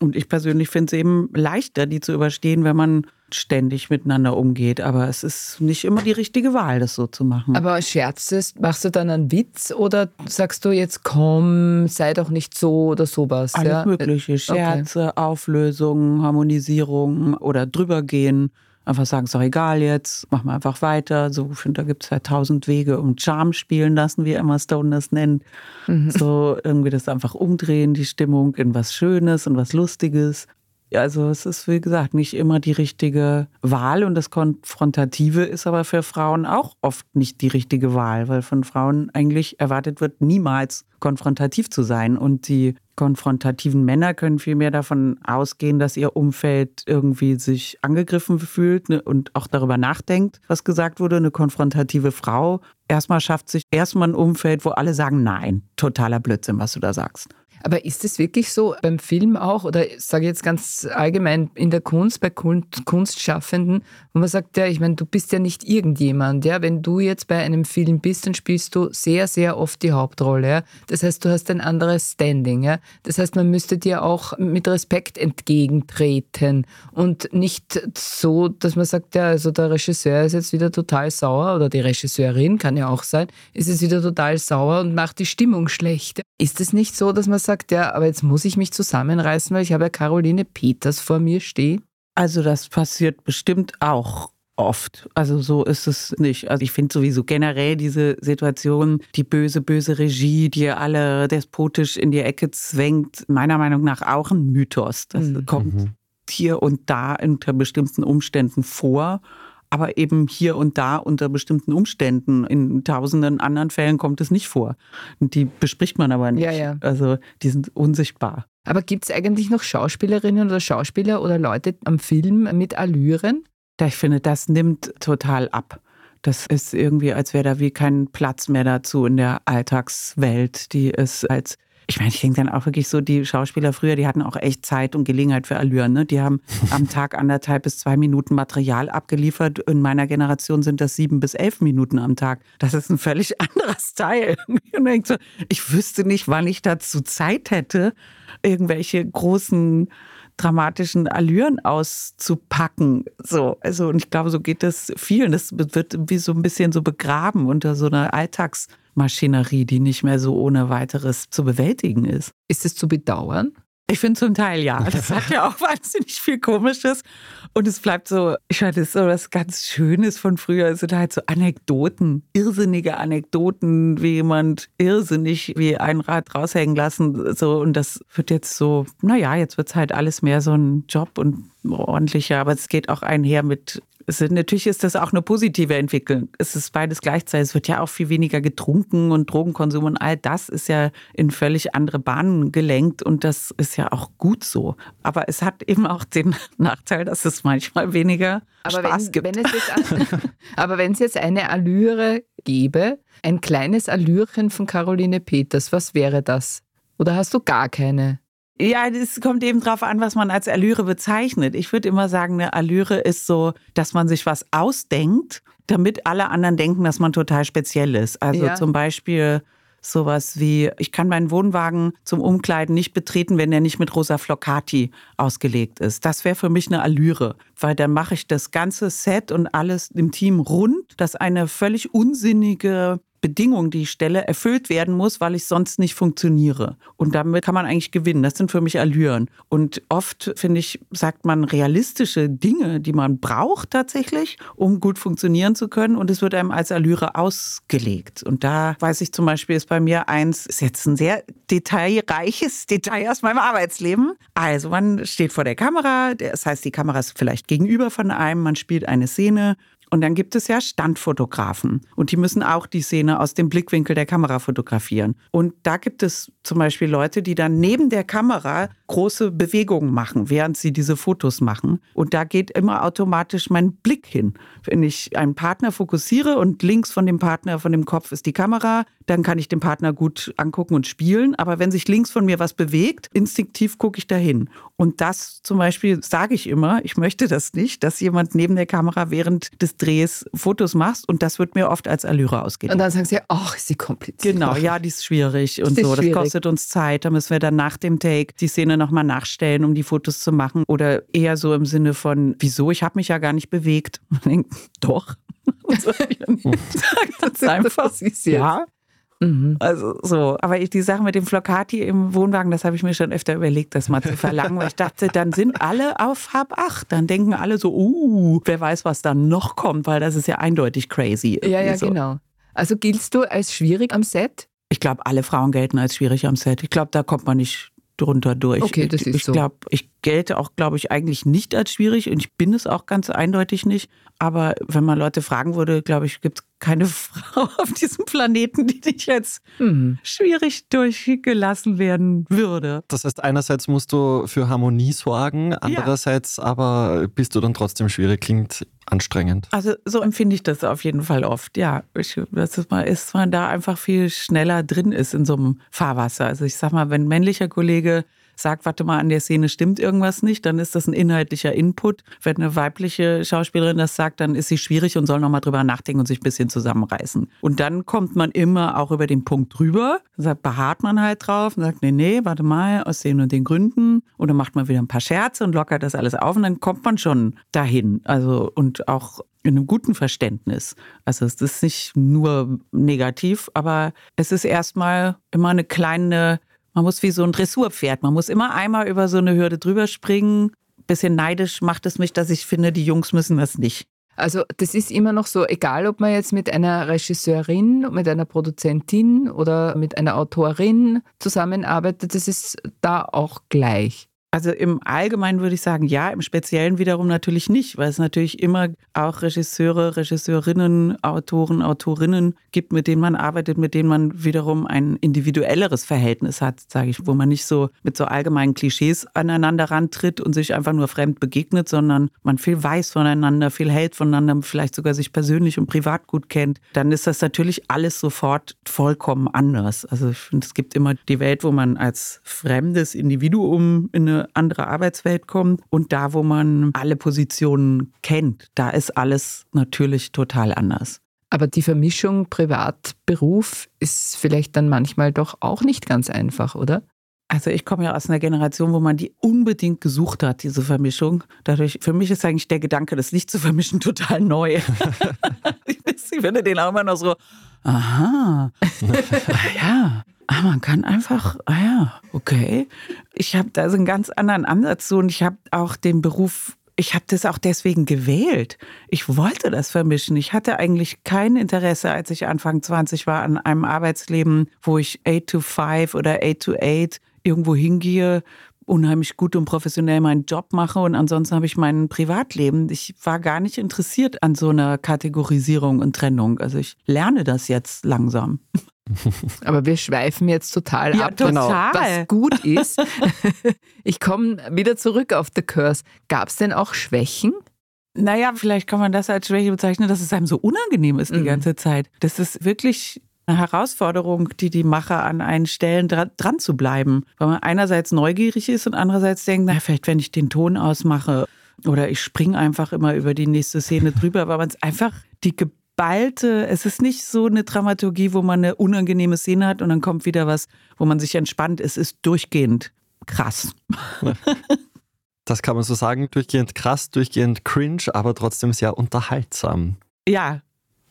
Und ich persönlich finde es eben leichter, die zu überstehen, wenn man ständig miteinander umgeht. Aber es ist nicht immer die richtige Wahl, das so zu machen. Aber scherzest, machst du dann einen Witz oder sagst du jetzt, komm, sei doch nicht so oder sowas? Alles ja? Mögliche. Scherze, okay. Auflösungen, Harmonisierung oder drübergehen. Einfach sagen, ist doch egal jetzt, machen wir einfach weiter. So, ich finde, da gibt es ja tausend Wege um Charme spielen lassen, wie Emma Stone das nennt. Mhm. So irgendwie das einfach umdrehen, die Stimmung in was Schönes und was Lustiges. Also es ist, wie gesagt, nicht immer die richtige Wahl und das Konfrontative ist aber für Frauen auch oft nicht die richtige Wahl, weil von Frauen eigentlich erwartet wird, niemals konfrontativ zu sein. Und die konfrontativen Männer können vielmehr davon ausgehen, dass ihr Umfeld irgendwie sich angegriffen fühlt ne, und auch darüber nachdenkt, was gesagt wurde. Eine konfrontative Frau erstmal schafft sich erstmal ein Umfeld, wo alle sagen, nein, totaler Blödsinn, was du da sagst. Aber ist es wirklich so beim Film auch oder sage ich jetzt ganz allgemein in der Kunst, bei Kunstschaffenden, wo man sagt, ja, ich meine, du bist ja nicht irgendjemand, ja, wenn du jetzt bei einem Film bist, dann spielst du sehr, sehr oft die Hauptrolle, ja. Das heißt, du hast ein anderes Standing, ja. Das heißt, man müsste dir auch mit Respekt entgegentreten und nicht so, dass man sagt, ja, also der Regisseur ist jetzt wieder total sauer oder die Regisseurin kann ja auch sein, ist jetzt wieder total sauer und macht die Stimmung schlecht. Ist es nicht so, dass man sagt, sagt, ja, aber jetzt muss ich mich zusammenreißen, weil ich habe ja Caroline Peters vor mir stehen? Also das passiert bestimmt auch oft. Also so ist es nicht. Also ich finde sowieso generell diese Situation, die böse, böse Regie, die alle despotisch in die Ecke zwängt, meiner Meinung nach auch ein Mythos. Das mhm. kommt mhm. hier und da unter bestimmten Umständen vor aber eben hier und da unter bestimmten Umständen. In tausenden anderen Fällen kommt es nicht vor. Die bespricht man aber nicht. Ja, ja. Also die sind unsichtbar. Aber gibt es eigentlich noch Schauspielerinnen oder Schauspieler oder Leute am Film mit Allüren? Ich finde, das nimmt total ab. Das ist irgendwie, als wäre da wie kein Platz mehr dazu in der Alltagswelt, die es als ich meine, ich denke dann auch wirklich so, die Schauspieler früher, die hatten auch echt Zeit und Gelegenheit für Allüren. Ne? Die haben am Tag anderthalb bis zwei Minuten Material abgeliefert. In meiner Generation sind das sieben bis elf Minuten am Tag. Das ist ein völlig anderer Style. Und so, ich wüsste nicht, wann ich dazu Zeit hätte, irgendwelche großen dramatischen Allüren auszupacken. So, also, und ich glaube, so geht das vielen. Das wird wie so ein bisschen so begraben unter so einer Alltagsmaschinerie, die nicht mehr so ohne weiteres zu bewältigen ist. Ist es zu bedauern? Ich finde zum Teil ja. Das hat ja auch wahnsinnig viel Komisches. Und es bleibt so, ich meine, das ist so was ganz Schönes von früher. Es sind halt so Anekdoten, irrsinnige Anekdoten, wie jemand irrsinnig wie ein Rad raushängen lassen. So, und das wird jetzt so, naja, jetzt wird es halt alles mehr so ein Job und ordentlicher. Aber es geht auch einher mit es ist, natürlich ist das auch eine positive Entwicklung. Es ist beides gleichzeitig. Es wird ja auch viel weniger getrunken und Drogenkonsum und all das ist ja in völlig andere Bahnen gelenkt und das ist ja auch gut so. Aber es hat eben auch den Nachteil, dass es manchmal weniger aber Spaß wenn, gibt. Wenn es jetzt, aber wenn es jetzt eine Allüre gäbe, ein kleines Allürchen von Caroline Peters, was wäre das? Oder hast du gar keine? Ja, es kommt eben drauf an, was man als Allüre bezeichnet. Ich würde immer sagen, eine Allüre ist so, dass man sich was ausdenkt, damit alle anderen denken, dass man total speziell ist. Also ja. zum Beispiel sowas wie, ich kann meinen Wohnwagen zum Umkleiden nicht betreten, wenn er nicht mit rosa Flocati ausgelegt ist. Das wäre für mich eine Allüre, weil dann mache ich das ganze Set und alles im Team rund, dass eine völlig unsinnige Bedingung, die ich stelle, erfüllt werden muss, weil ich sonst nicht funktioniere. Und damit kann man eigentlich gewinnen. Das sind für mich Allüren. Und oft, finde ich, sagt man realistische Dinge, die man braucht tatsächlich, um gut funktionieren zu können. Und es wird einem als Allüre ausgelegt. Und da weiß ich zum Beispiel, ist bei mir eins, ist jetzt ein sehr detailreiches Detail aus meinem Arbeitsleben. Also man steht vor der Kamera, das heißt, die Kamera ist vielleicht gegenüber von einem, man spielt eine Szene und dann gibt es ja Standfotografen und die müssen auch die Szene aus dem Blickwinkel der Kamera fotografieren. Und da gibt es zum Beispiel Leute, die dann neben der Kamera große Bewegungen machen, während sie diese Fotos machen. Und da geht immer automatisch mein Blick hin. Wenn ich einen Partner fokussiere und links von dem Partner, von dem Kopf ist die Kamera, dann kann ich den Partner gut angucken und spielen. Aber wenn sich links von mir was bewegt, instinktiv gucke ich dahin. Und das zum Beispiel sage ich immer, ich möchte das nicht, dass jemand neben der Kamera während des Drehs Fotos macht und das wird mir oft als Allüre ausgehen. Und dann sagen sie, ach, ist sie kompliziert. Genau, ja, die ist schwierig und ist so. Schwierig. Das kostet uns Zeit. Da müssen wir dann nach dem Take die Szene nochmal nachstellen, um die Fotos zu machen. Oder eher so im Sinne von, wieso, ich habe mich ja gar nicht bewegt. Man denkt, doch. Sagt das einfach. Ja, Mhm. Also so. Aber ich, die Sache mit dem Flocati im Wohnwagen, das habe ich mir schon öfter überlegt, das mal zu verlangen, weil ich dachte, dann sind alle auf Hab 8. Dann denken alle so, uh, wer weiß, was da noch kommt, weil das ist ja eindeutig crazy. Ja, ja, so. genau. Also giltst du als schwierig am Set? Ich glaube, alle Frauen gelten als schwierig am Set. Ich glaube, da kommt man nicht drunter durch. Okay, das ist ich, so. Glaub, ich gelte auch, glaube ich, eigentlich nicht als schwierig und ich bin es auch ganz eindeutig nicht. Aber wenn man Leute fragen würde, glaube ich, gibt es keine Frau auf diesem Planeten, die nicht jetzt mhm. schwierig durchgelassen werden würde. Das heißt, einerseits musst du für Harmonie sorgen, andererseits ja. aber bist du dann trotzdem schwierig, klingt anstrengend. Also so empfinde ich das auf jeden Fall oft, ja. Ich, dass ist, man da einfach viel schneller drin ist in so einem Fahrwasser. Also ich sag mal, wenn männlicher Kollege sagt, warte mal, an der Szene stimmt irgendwas nicht, dann ist das ein inhaltlicher Input. Wenn eine weibliche Schauspielerin das sagt, dann ist sie schwierig und soll nochmal drüber nachdenken und sich ein bisschen zusammenreißen. Und dann kommt man immer auch über den Punkt drüber, sagt, beharrt man halt drauf und sagt, nee, nee, warte mal, aus den und den Gründen. Oder macht man wieder ein paar Scherze und lockert das alles auf und dann kommt man schon dahin. Also, und auch in einem guten Verständnis. Also es ist nicht nur negativ, aber es ist erstmal immer eine kleine man muss wie so ein Dressurpferd. Man muss immer einmal über so eine Hürde drüber springen. Bisschen neidisch macht es mich, dass ich finde, die Jungs müssen das nicht. Also das ist immer noch so, egal ob man jetzt mit einer Regisseurin, mit einer Produzentin oder mit einer Autorin zusammenarbeitet, das ist da auch gleich. Also im Allgemeinen würde ich sagen, ja, im Speziellen wiederum natürlich nicht, weil es natürlich immer auch Regisseure, Regisseurinnen, Autoren, Autorinnen gibt, mit denen man arbeitet, mit denen man wiederum ein individuelleres Verhältnis hat, sage ich, wo man nicht so mit so allgemeinen Klischees aneinander rantritt und sich einfach nur fremd begegnet, sondern man viel weiß voneinander, viel hält voneinander, vielleicht sogar sich persönlich und privat gut kennt. Dann ist das natürlich alles sofort vollkommen anders. Also ich finde, es gibt immer die Welt, wo man als fremdes Individuum in eine andere Arbeitswelt kommt und da, wo man alle Positionen kennt, da ist alles natürlich total anders. Aber die Vermischung Privat-Beruf ist vielleicht dann manchmal doch auch nicht ganz einfach, oder? Also ich komme ja aus einer Generation, wo man die unbedingt gesucht hat, diese Vermischung. Dadurch, für mich ist eigentlich der Gedanke, das nicht zu vermischen, total neu. ich finde den auch immer noch so, aha, ah ja, ah, man kann einfach, ah ja, okay. Ich habe da so einen ganz anderen Ansatz zu und ich habe auch den Beruf ich habe das auch deswegen gewählt. Ich wollte das vermischen. Ich hatte eigentlich kein Interesse, als ich Anfang 20 war, an einem Arbeitsleben, wo ich 8 to 5 oder 8 to 8 irgendwo hingehe, unheimlich gut und professionell meinen Job mache und ansonsten habe ich mein Privatleben. Ich war gar nicht interessiert an so einer Kategorisierung und Trennung. Also ich lerne das jetzt langsam. Aber wir schweifen jetzt total ja, ab, total. was gut ist. Ich komme wieder zurück auf The Curse. Gab es denn auch Schwächen? Naja, vielleicht kann man das als Schwäche bezeichnen, dass es einem so unangenehm ist die mhm. ganze Zeit. Das ist wirklich eine Herausforderung, die die Macher an einen stellen, dran, dran zu bleiben. Weil man einerseits neugierig ist und andererseits denkt, na, vielleicht wenn ich den Ton ausmache oder ich springe einfach immer über die nächste Szene drüber, weil man es einfach die geballte, es ist nicht so eine Dramaturgie, wo man eine unangenehme Szene hat und dann kommt wieder was, wo man sich entspannt. Es ist durchgehend krass. Das kann man so sagen, durchgehend krass, durchgehend cringe, aber trotzdem sehr unterhaltsam. Ja,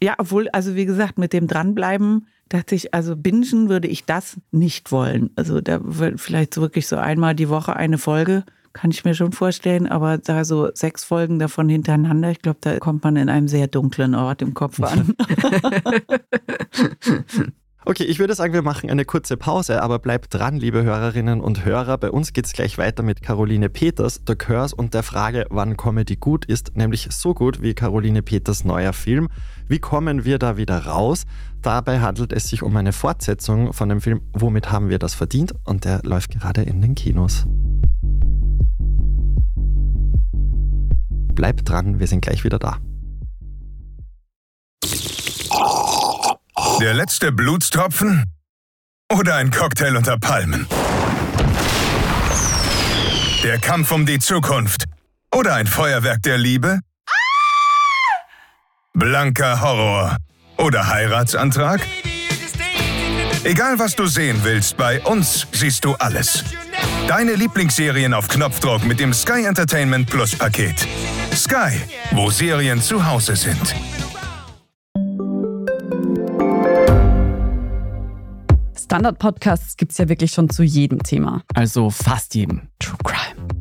ja, obwohl, also wie gesagt, mit dem Dranbleiben dachte ich, also bingen würde ich das nicht wollen. Also da wird vielleicht wirklich so einmal die Woche eine Folge, kann ich mir schon vorstellen, aber da so sechs Folgen davon hintereinander, ich glaube, da kommt man in einem sehr dunklen Ort im Kopf an. Okay, ich würde sagen, wir machen eine kurze Pause, aber bleibt dran, liebe Hörerinnen und Hörer. Bei uns geht es gleich weiter mit Caroline Peters, The Curse und der Frage, wann Comedy gut ist, nämlich so gut wie Caroline Peters neuer Film. Wie kommen wir da wieder raus? Dabei handelt es sich um eine Fortsetzung von dem Film Womit haben wir das verdient? Und der läuft gerade in den Kinos. Bleibt dran, wir sind gleich wieder da. Der letzte Blutstropfen? Oder ein Cocktail unter Palmen? Der Kampf um die Zukunft? Oder ein Feuerwerk der Liebe? Blanker Horror? Oder Heiratsantrag? Egal was du sehen willst, bei uns siehst du alles. Deine Lieblingsserien auf Knopfdruck mit dem Sky Entertainment Plus Paket. Sky, wo Serien zu Hause sind. Standard-Podcasts gibt es ja wirklich schon zu jedem Thema. Also fast jedem. True Crime.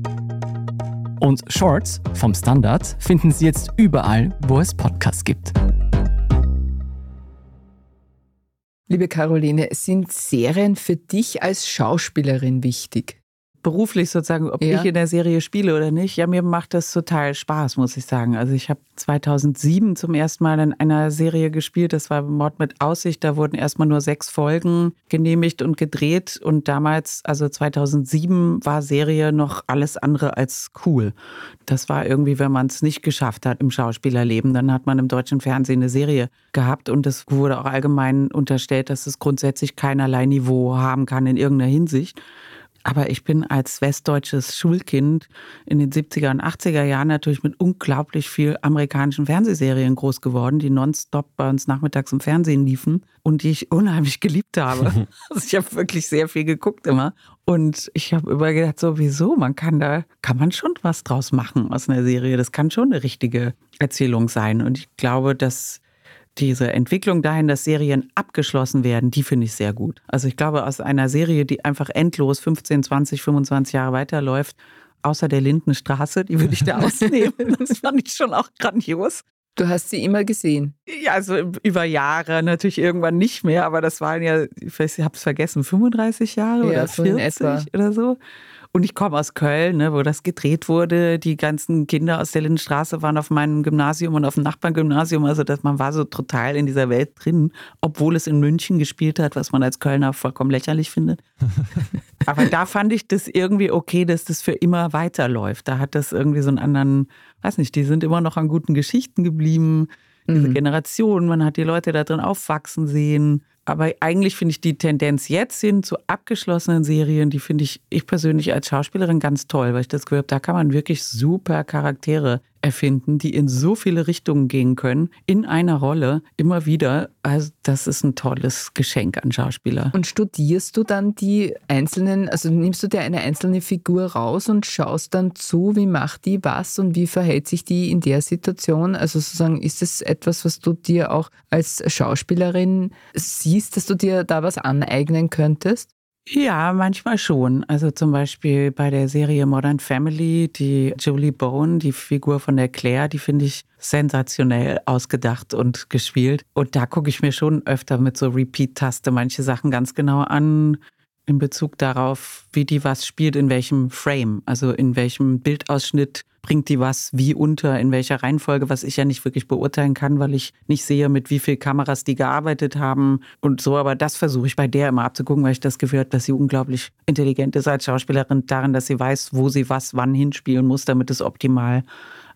Und Shorts vom Standard finden Sie jetzt überall, wo es Podcasts gibt. Liebe Caroline, sind Serien für dich als Schauspielerin wichtig? Beruflich sozusagen, ob ja. ich in der Serie spiele oder nicht, ja, mir macht das total Spaß, muss ich sagen. Also ich habe 2007 zum ersten Mal in einer Serie gespielt, das war Mord mit Aussicht, da wurden erstmal nur sechs Folgen genehmigt und gedreht und damals, also 2007, war Serie noch alles andere als cool. Das war irgendwie, wenn man es nicht geschafft hat im Schauspielerleben, dann hat man im deutschen Fernsehen eine Serie gehabt und es wurde auch allgemein unterstellt, dass es grundsätzlich keinerlei Niveau haben kann in irgendeiner Hinsicht. Aber ich bin als westdeutsches Schulkind in den 70er und 80er Jahren natürlich mit unglaublich viel amerikanischen Fernsehserien groß geworden, die nonstop bei uns nachmittags im Fernsehen liefen und die ich unheimlich geliebt habe. also ich habe wirklich sehr viel geguckt immer. Und ich habe immer gedacht, so wieso, man kann da, kann man schon was draus machen aus einer Serie. Das kann schon eine richtige Erzählung sein. Und ich glaube, dass diese Entwicklung dahin, dass Serien abgeschlossen werden, die finde ich sehr gut. Also ich glaube, aus einer Serie, die einfach endlos 15, 20, 25 Jahre weiterläuft, außer der Lindenstraße, die würde ich da ausnehmen. Das fand ich schon auch grandios. Du hast sie immer gesehen? Ja, also über Jahre, natürlich irgendwann nicht mehr, aber das waren ja, ich habe es vergessen, 35 Jahre ja, oder 40 oder so. Und ich komme aus Köln, ne, wo das gedreht wurde. Die ganzen Kinder aus der Lindenstraße waren auf meinem Gymnasium und auf dem Nachbargymnasium. Also dass man war so total in dieser Welt drin, obwohl es in München gespielt hat, was man als Kölner vollkommen lächerlich findet. Aber da fand ich das irgendwie okay, dass das für immer weiterläuft. Da hat das irgendwie so einen anderen, weiß nicht, die sind immer noch an guten Geschichten geblieben. Diese mhm. Generation, man hat die Leute da drin aufwachsen sehen. Aber eigentlich finde ich die Tendenz jetzt hin zu abgeschlossenen Serien, die finde ich, ich persönlich als Schauspielerin ganz toll, weil ich das gehört habe, da kann man wirklich super Charaktere erfinden, die in so viele Richtungen gehen können, in einer Rolle, immer wieder. Also das ist ein tolles Geschenk an Schauspieler. Und studierst du dann die einzelnen, also nimmst du dir eine einzelne Figur raus und schaust dann zu, wie macht die was und wie verhält sich die in der Situation? Also sozusagen, ist es etwas, was du dir auch als Schauspielerin siehst, dass du dir da was aneignen könntest? Ja, manchmal schon. Also zum Beispiel bei der Serie Modern Family, die Julie Bone, die Figur von der Claire, die finde ich sensationell ausgedacht und gespielt. Und da gucke ich mir schon öfter mit so Repeat-Taste manche Sachen ganz genau an in Bezug darauf, wie die was spielt, in welchem Frame, also in welchem Bildausschnitt bringt die was wie unter, in welcher Reihenfolge, was ich ja nicht wirklich beurteilen kann, weil ich nicht sehe, mit wie viel Kameras die gearbeitet haben und so. Aber das versuche ich bei der immer abzugucken, weil ich das Gefühl habe, dass sie unglaublich intelligent ist als Schauspielerin darin, dass sie weiß, wo sie was wann hinspielen muss, damit es optimal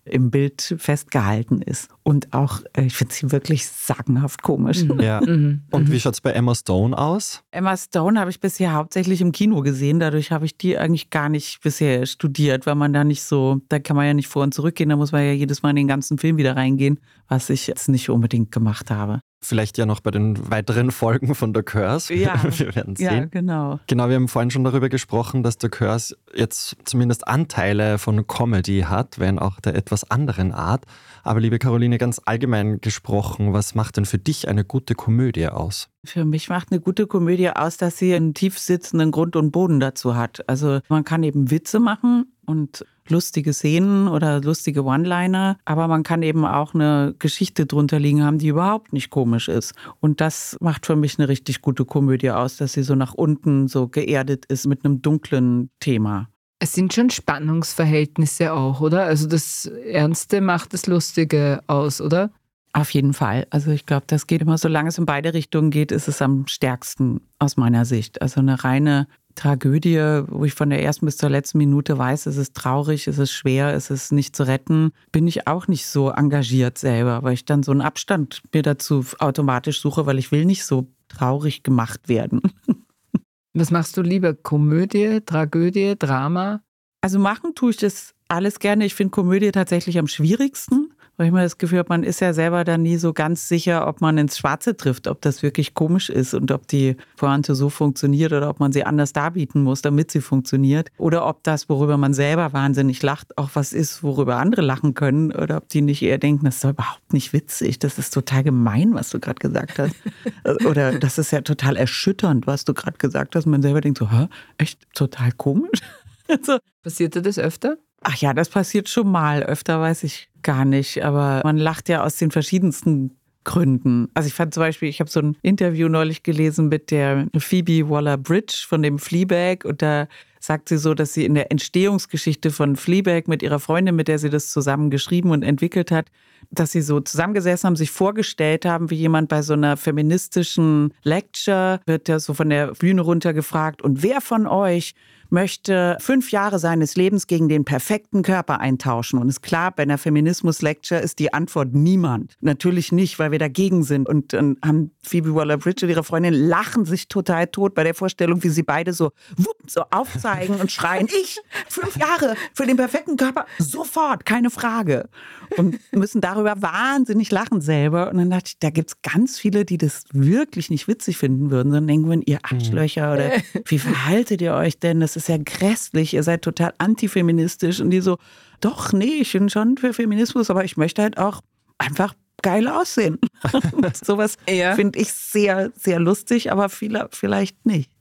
im Bild festgehalten ist. Und auch, äh, ich finde sie wirklich sagenhaft komisch. Mhm. Ja. Mhm. Und wie schaut es bei Emma Stone aus? Emma Stone habe ich bisher hauptsächlich im Kino gesehen. Dadurch habe ich die eigentlich gar nicht bisher studiert, weil man da nicht so, da kann man ja nicht vor und zurück gehen. Da muss man ja jedes Mal in den ganzen Film wieder reingehen, was ich jetzt nicht unbedingt gemacht habe. Vielleicht ja noch bei den weiteren Folgen von The Curse. Ja, wir werden sehen. Ja, genau. Genau, wir haben vorhin schon darüber gesprochen, dass The Curse jetzt zumindest Anteile von Comedy hat, wenn auch der etwas anderen Art. Aber liebe Caroline, ganz allgemein gesprochen, was macht denn für dich eine gute Komödie aus? Für mich macht eine gute Komödie aus, dass sie einen tief sitzenden Grund und Boden dazu hat. Also man kann eben Witze machen und lustige Szenen oder lustige One-Liner, aber man kann eben auch eine Geschichte drunter liegen haben, die überhaupt nicht komisch ist. Und das macht für mich eine richtig gute Komödie aus, dass sie so nach unten so geerdet ist mit einem dunklen Thema. Es sind schon Spannungsverhältnisse auch, oder? Also das Ernste macht das Lustige aus, oder? Auf jeden Fall. Also ich glaube, das geht immer, solange es in beide Richtungen geht, ist es am stärksten aus meiner Sicht. Also eine reine Tragödie, wo ich von der ersten bis zur letzten Minute weiß, es ist traurig, es ist schwer, es ist nicht zu retten, bin ich auch nicht so engagiert selber, weil ich dann so einen Abstand mir dazu automatisch suche, weil ich will nicht so traurig gemacht werden. Was machst du lieber? Komödie, Tragödie, Drama? Also machen tue ich das alles gerne. Ich finde Komödie tatsächlich am schwierigsten weil ich mir das Gefühl habe, man ist ja selber dann nie so ganz sicher, ob man ins Schwarze trifft, ob das wirklich komisch ist und ob die Pointe so funktioniert oder ob man sie anders darbieten muss, damit sie funktioniert. Oder ob das, worüber man selber wahnsinnig lacht, auch was ist, worüber andere lachen können. Oder ob die nicht eher denken, das ist doch überhaupt nicht witzig, das ist total gemein, was du gerade gesagt hast. oder das ist ja total erschütternd, was du gerade gesagt hast. Und man selber denkt so, Hä, echt total komisch. Also, Passierte das öfter? Ach ja, das passiert schon mal. Öfter weiß ich gar nicht. Aber man lacht ja aus den verschiedensten Gründen. Also ich fand zum Beispiel, ich habe so ein Interview neulich gelesen mit der Phoebe Waller-Bridge von dem Fleabag und da sagt sie so, dass sie in der Entstehungsgeschichte von Fleabag mit ihrer Freundin, mit der sie das zusammen geschrieben und entwickelt hat, dass sie so zusammengesessen haben, sich vorgestellt haben, wie jemand bei so einer feministischen Lecture wird ja so von der Bühne runter gefragt und wer von euch möchte fünf Jahre seines Lebens gegen den perfekten Körper eintauschen. Und ist klar, bei einer Feminismus-Lecture ist die Antwort niemand. Natürlich nicht, weil wir dagegen sind. Und dann haben Phoebe Waller-Bridge und ihre Freundin lachen sich total tot bei der Vorstellung, wie sie beide so, wupp, so aufzeigen und schreien, ich, fünf Jahre für den perfekten Körper, sofort, keine Frage. Und müssen darüber wahnsinnig lachen selber. Und dann dachte ich, da gibt es ganz viele, die das wirklich nicht witzig finden würden, sondern denken würden, ihr Arschlöcher oder wie verhaltet ihr euch denn? Das ist ja grässlich, ihr seid total antifeministisch. Und die so, doch, nee, ich bin schon für Feminismus, aber ich möchte halt auch einfach geil aussehen. sowas ja. finde ich sehr, sehr lustig, aber viele vielleicht nicht.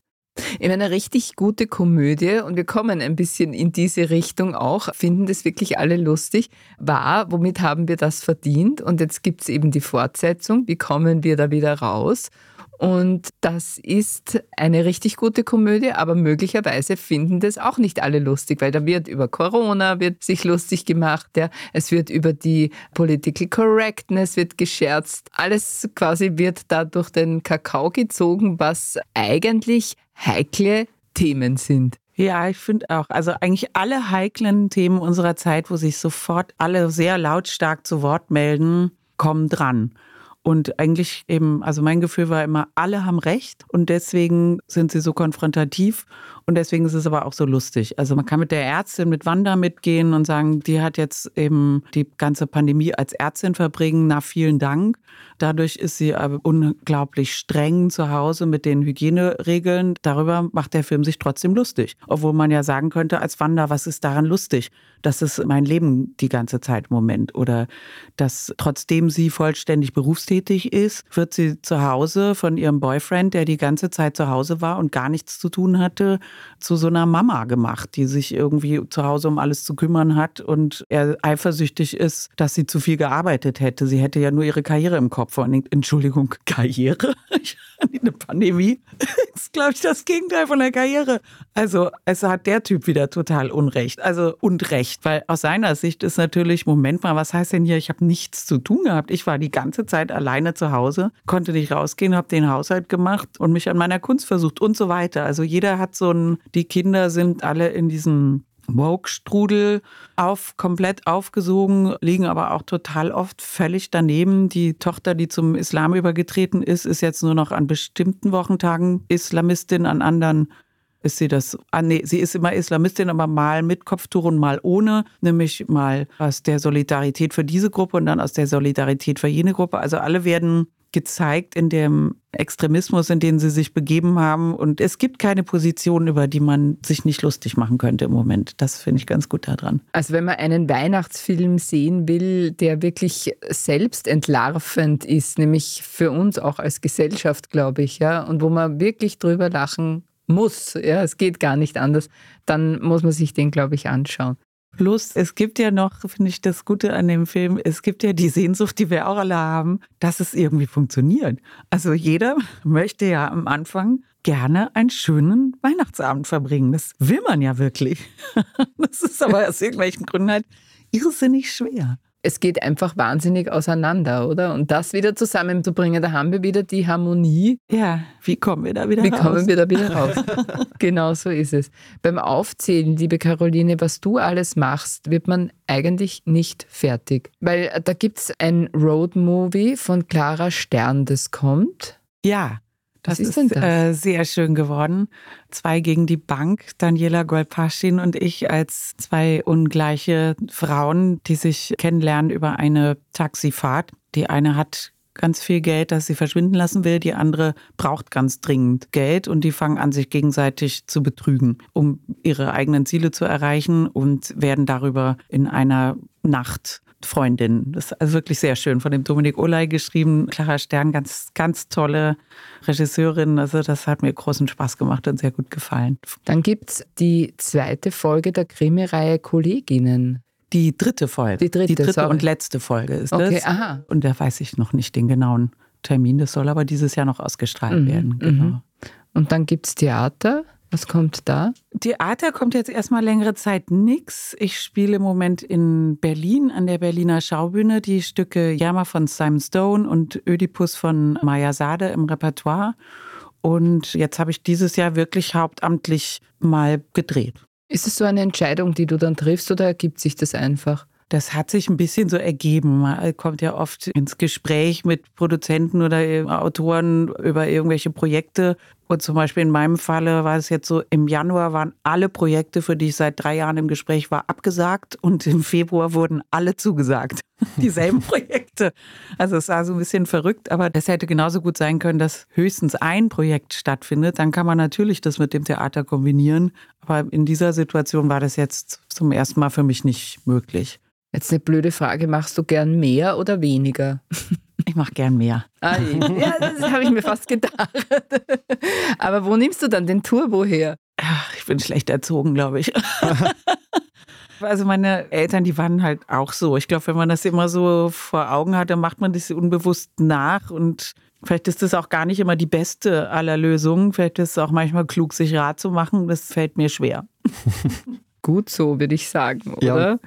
In einer richtig gute Komödie, und wir kommen ein bisschen in diese Richtung auch, finden das wirklich alle lustig, war, womit haben wir das verdient? Und jetzt gibt es eben die Fortsetzung, wie kommen wir da wieder raus? Und das ist eine richtig gute Komödie, aber möglicherweise finden das auch nicht alle lustig, weil da wird über Corona wird sich lustig gemacht, ja. es wird über die Political Correctness wird gescherzt, alles quasi wird da durch den Kakao gezogen, was eigentlich heikle Themen sind. Ja, ich finde auch. Also eigentlich alle heiklen Themen unserer Zeit, wo sich sofort alle sehr lautstark zu Wort melden, kommen dran. Und eigentlich eben, also mein Gefühl war immer, alle haben recht und deswegen sind sie so konfrontativ und deswegen ist es aber auch so lustig. Also man kann mit der Ärztin, mit Wanda mitgehen und sagen, die hat jetzt eben die ganze Pandemie als Ärztin verbringen. Na, vielen Dank. Dadurch ist sie aber unglaublich streng zu Hause mit den Hygieneregeln. Darüber macht der Film sich trotzdem lustig. Obwohl man ja sagen könnte, als Wanda, was ist daran lustig? Das ist mein Leben die ganze Zeit im Moment. Oder dass trotzdem sie vollständig berufstätig ist, wird sie zu Hause von ihrem Boyfriend, der die ganze Zeit zu Hause war und gar nichts zu tun hatte, zu so einer Mama gemacht, die sich irgendwie zu Hause um alles zu kümmern hat und er eifersüchtig ist, dass sie zu viel gearbeitet hätte. Sie hätte ja nur ihre Karriere im Kopf. Und Entschuldigung, Karriere? Eine Pandemie ist, glaube ich, das Gegenteil von der Karriere. Also es hat der Typ wieder total Unrecht. Also Unrecht, weil aus seiner Sicht ist natürlich, Moment mal, was heißt denn hier, ich habe nichts zu tun gehabt. Ich war die ganze Zeit alleine zu Hause, konnte nicht rausgehen, habe den Haushalt gemacht und mich an meiner Kunst versucht und so weiter. Also jeder hat so ein, die Kinder sind alle in diesem Woke-Strudel auf, komplett aufgesogen, liegen aber auch total oft völlig daneben. Die Tochter, die zum Islam übergetreten ist, ist jetzt nur noch an bestimmten Wochentagen Islamistin, an anderen ist sie das, ah nee, sie ist immer Islamistin, aber mal mit Kopftuch und mal ohne, nämlich mal aus der Solidarität für diese Gruppe und dann aus der Solidarität für jene Gruppe. Also alle werden gezeigt in dem Extremismus, in den sie sich begeben haben. Und es gibt keine Position, über die man sich nicht lustig machen könnte im Moment. Das finde ich ganz gut daran. Also wenn man einen Weihnachtsfilm sehen will, der wirklich selbstentlarvend ist, nämlich für uns auch als Gesellschaft, glaube ich, ja, und wo man wirklich drüber lachen muss, ja, es geht gar nicht anders, dann muss man sich den, glaube ich, anschauen. Plus, es gibt ja noch, finde ich das Gute an dem Film, es gibt ja die Sehnsucht, die wir auch alle haben, dass es irgendwie funktioniert. Also jeder möchte ja am Anfang gerne einen schönen Weihnachtsabend verbringen. Das will man ja wirklich. Das ist aber aus irgendwelchen Gründen halt irrsinnig schwer es geht einfach wahnsinnig auseinander, oder? Und das wieder zusammenzubringen, da haben wir wieder die Harmonie. Ja, wie kommen wir da wieder wie raus? Wie kommen wir da wieder raus? genau so ist es. Beim Aufzählen, liebe Caroline, was du alles machst, wird man eigentlich nicht fertig. Weil da gibt es ein Roadmovie von Clara Stern, das kommt. Ja. Das ist, ist äh, sehr schön geworden. Zwei gegen die Bank, Daniela Golpaschin und ich als zwei ungleiche Frauen, die sich kennenlernen über eine Taxifahrt. Die eine hat ganz viel Geld, das sie verschwinden lassen will. Die andere braucht ganz dringend Geld und die fangen an, sich gegenseitig zu betrügen, um ihre eigenen Ziele zu erreichen und werden darüber in einer Nacht Freundin. Das ist also wirklich sehr schön. Von dem Dominik Olay geschrieben. Clara Stern, ganz, ganz tolle Regisseurin. Also das hat mir großen Spaß gemacht und sehr gut gefallen. Dann gibt es die zweite Folge der Krimireihe Kolleginnen. Die dritte Folge. Die dritte, die dritte und letzte Folge ist okay, das. Aha. Und da weiß ich noch nicht den genauen Termin. Das soll aber dieses Jahr noch ausgestrahlt mhm, werden. Genau. Mhm. Und dann gibt es Theater. Was kommt da? Theater kommt jetzt erstmal längere Zeit nichts. Ich spiele im Moment in Berlin an der Berliner Schaubühne die Stücke Jammer von Simon Stone und Ödipus von Maya Sade im Repertoire. Und jetzt habe ich dieses Jahr wirklich hauptamtlich mal gedreht. Ist es so eine Entscheidung, die du dann triffst oder ergibt sich das einfach? Das hat sich ein bisschen so ergeben. Man kommt ja oft ins Gespräch mit Produzenten oder Autoren über irgendwelche Projekte. Und zum Beispiel in meinem Falle war es jetzt so, im Januar waren alle Projekte, für die ich seit drei Jahren im Gespräch war, abgesagt. Und im Februar wurden alle zugesagt. Dieselben Projekte. Also es war so ein bisschen verrückt, aber es hätte genauso gut sein können, dass höchstens ein Projekt stattfindet. Dann kann man natürlich das mit dem Theater kombinieren. Aber in dieser Situation war das jetzt zum ersten Mal für mich nicht möglich. Jetzt eine blöde Frage, machst du gern mehr oder weniger? Ich mache gern mehr. Ah, ja, das habe ich mir fast gedacht. Aber wo nimmst du dann den Turbo her? Ich bin schlecht erzogen, glaube ich. Also meine Eltern, die waren halt auch so. Ich glaube, wenn man das immer so vor Augen hat, dann macht man das unbewusst nach und vielleicht ist das auch gar nicht immer die beste aller Lösungen. Vielleicht ist es auch manchmal klug, sich Rat zu machen. Das fällt mir schwer. Gut so, würde ich sagen, oder? Ja,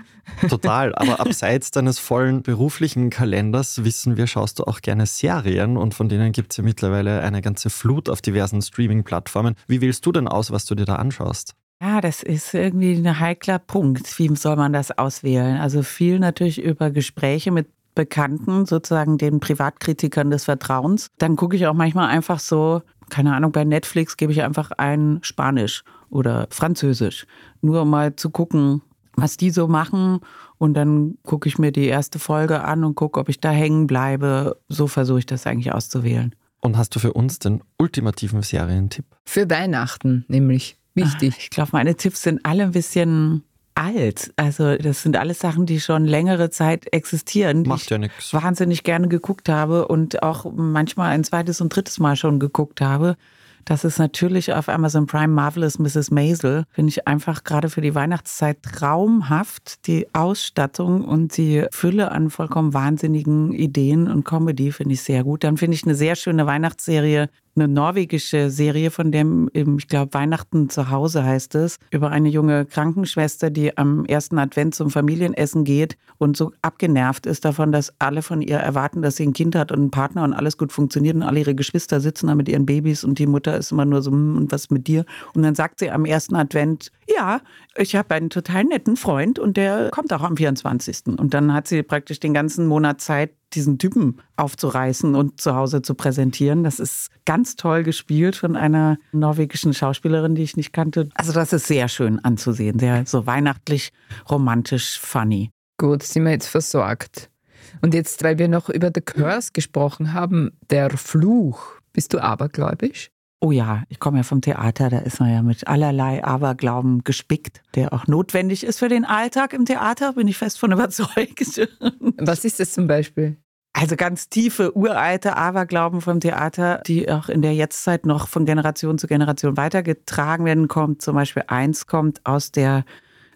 total. Aber abseits deines vollen beruflichen Kalenders wissen wir, schaust du auch gerne Serien und von denen gibt es ja mittlerweile eine ganze Flut auf diversen Streaming-Plattformen. Wie wählst du denn aus, was du dir da anschaust? Ja, das ist irgendwie ein heikler Punkt. Wie soll man das auswählen? Also viel natürlich über Gespräche mit Bekannten, sozusagen den Privatkritikern des Vertrauens. Dann gucke ich auch manchmal einfach so, keine Ahnung, bei Netflix gebe ich einfach ein Spanisch oder Französisch, nur um mal zu gucken, was die so machen. Und dann gucke ich mir die erste Folge an und gucke, ob ich da hängen bleibe. So versuche ich das eigentlich auszuwählen. Und hast du für uns den ultimativen Serientipp? Für Weihnachten nämlich. Wichtig. Ich glaube, meine Tipps sind alle ein bisschen alt. Also das sind alles Sachen, die schon längere Zeit existieren, die Macht ja nichts. wahnsinnig gerne geguckt habe und auch manchmal ein zweites und drittes Mal schon geguckt habe. Das ist natürlich auf Amazon Prime Marvelous Mrs. Maisel. Finde ich einfach gerade für die Weihnachtszeit traumhaft. Die Ausstattung und die Fülle an vollkommen wahnsinnigen Ideen und Comedy finde ich sehr gut. Dann finde ich eine sehr schöne Weihnachtsserie eine norwegische Serie, von dem, ich glaube, Weihnachten zu Hause heißt es, über eine junge Krankenschwester, die am ersten Advent zum Familienessen geht und so abgenervt ist davon, dass alle von ihr erwarten, dass sie ein Kind hat und einen Partner und alles gut funktioniert und alle ihre Geschwister sitzen da mit ihren Babys und die Mutter ist immer nur so, hm, und was mit dir? Und dann sagt sie am ersten Advent, ja, ich habe einen total netten Freund und der kommt auch am 24. Und dann hat sie praktisch den ganzen Monat Zeit, diesen Typen aufzureißen und zu Hause zu präsentieren. Das ist ganz toll gespielt von einer norwegischen Schauspielerin, die ich nicht kannte. Also das ist sehr schön anzusehen, sehr so weihnachtlich, romantisch, funny. Gut, sind wir jetzt versorgt. Und jetzt, weil wir noch über The Curse gesprochen haben, der Fluch. Bist du abergläubisch? Oh ja, ich komme ja vom Theater, da ist man ja mit allerlei Aberglauben gespickt, der auch notwendig ist für den Alltag im Theater, bin ich fest von überzeugt. Was ist das zum Beispiel? Also ganz tiefe, uralte Aberglauben vom Theater, die auch in der Jetztzeit noch von Generation zu Generation weitergetragen werden, kommt zum Beispiel eins kommt aus der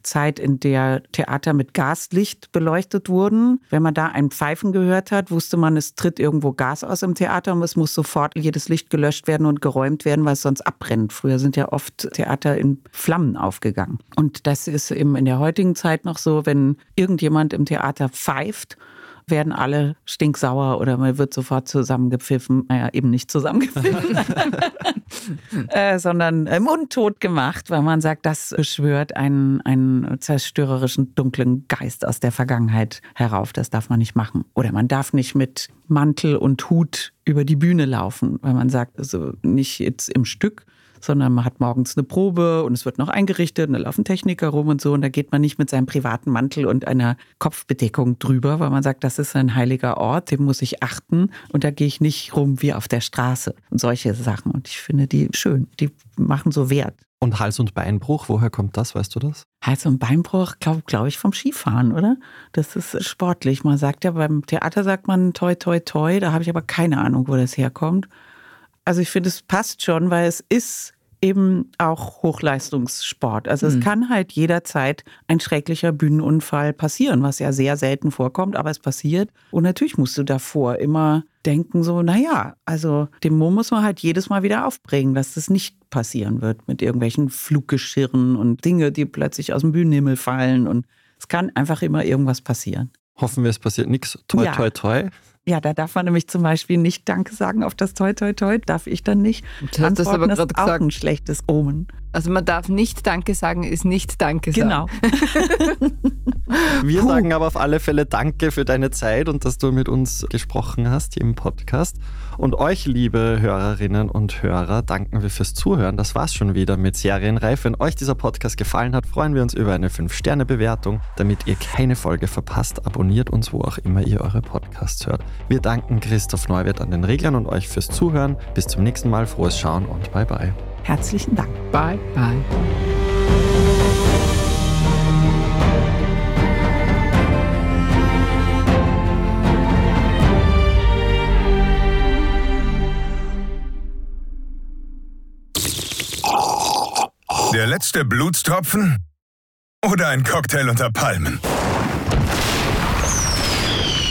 Zeit, in der Theater mit Gaslicht beleuchtet wurden. Wenn man da ein Pfeifen gehört hat, wusste man, es tritt irgendwo Gas aus im Theater und es muss sofort jedes Licht gelöscht werden und geräumt werden, weil es sonst abbrennt. Früher sind ja oft Theater in Flammen aufgegangen. Und das ist eben in der heutigen Zeit noch so, wenn irgendjemand im Theater pfeift, werden alle stinksauer oder man wird sofort zusammengepfiffen. Naja, eben nicht zusammengepfiffen, äh, sondern äh, mundtot gemacht, weil man sagt, das beschwört einen, einen zerstörerischen, dunklen Geist aus der Vergangenheit herauf. Das darf man nicht machen. Oder man darf nicht mit Mantel und Hut über die Bühne laufen, weil man sagt, also nicht jetzt im Stück, sondern man hat morgens eine Probe und es wird noch eingerichtet und da laufen Techniker rum und so und da geht man nicht mit seinem privaten Mantel und einer Kopfbedeckung drüber, weil man sagt, das ist ein heiliger Ort, dem muss ich achten und da gehe ich nicht rum wie auf der Straße und solche Sachen und ich finde die schön, die machen so Wert. Und Hals- und Beinbruch, woher kommt das, weißt du das? Hals- und Beinbruch, glaube glaub ich, vom Skifahren, oder? Das ist sportlich. Man sagt ja, beim Theater sagt man toi, toi, toi. Da habe ich aber keine Ahnung, wo das herkommt. Also ich finde, es passt schon, weil es ist eben auch Hochleistungssport. Also es mhm. kann halt jederzeit ein schrecklicher Bühnenunfall passieren, was ja sehr selten vorkommt, aber es passiert. Und natürlich musst du davor immer denken so, naja, also den Mo muss man halt jedes Mal wieder aufbringen, dass das nicht passieren wird mit irgendwelchen Fluggeschirren und Dinge, die plötzlich aus dem Bühnenhimmel fallen und es kann einfach immer irgendwas passieren. Hoffen wir, es passiert nichts. Toi, ja. toi, toi. Ja, da darf man nämlich zum Beispiel nicht Danke sagen auf das Toi Toi Toi, darf ich dann nicht. Du hast das aber gerade ist auch gesagt. ein schlechtes Omen. Also man darf nicht Danke sagen, ist nicht Danke sagen. Genau. Wir sagen aber auf alle Fälle Danke für deine Zeit und dass du mit uns gesprochen hast hier im Podcast. Und euch, liebe Hörerinnen und Hörer, danken wir fürs Zuhören. Das war's schon wieder mit Serienreif. Wenn euch dieser Podcast gefallen hat, freuen wir uns über eine 5-Sterne-Bewertung. Damit ihr keine Folge verpasst, abonniert uns, wo auch immer ihr eure Podcasts hört. Wir danken Christoph Neuwirth an den Reglern und euch fürs Zuhören. Bis zum nächsten Mal, frohes Schauen und bye bye. Herzlichen Dank. Bye, bye. Der letzte Blutstropfen? Oder ein Cocktail unter Palmen?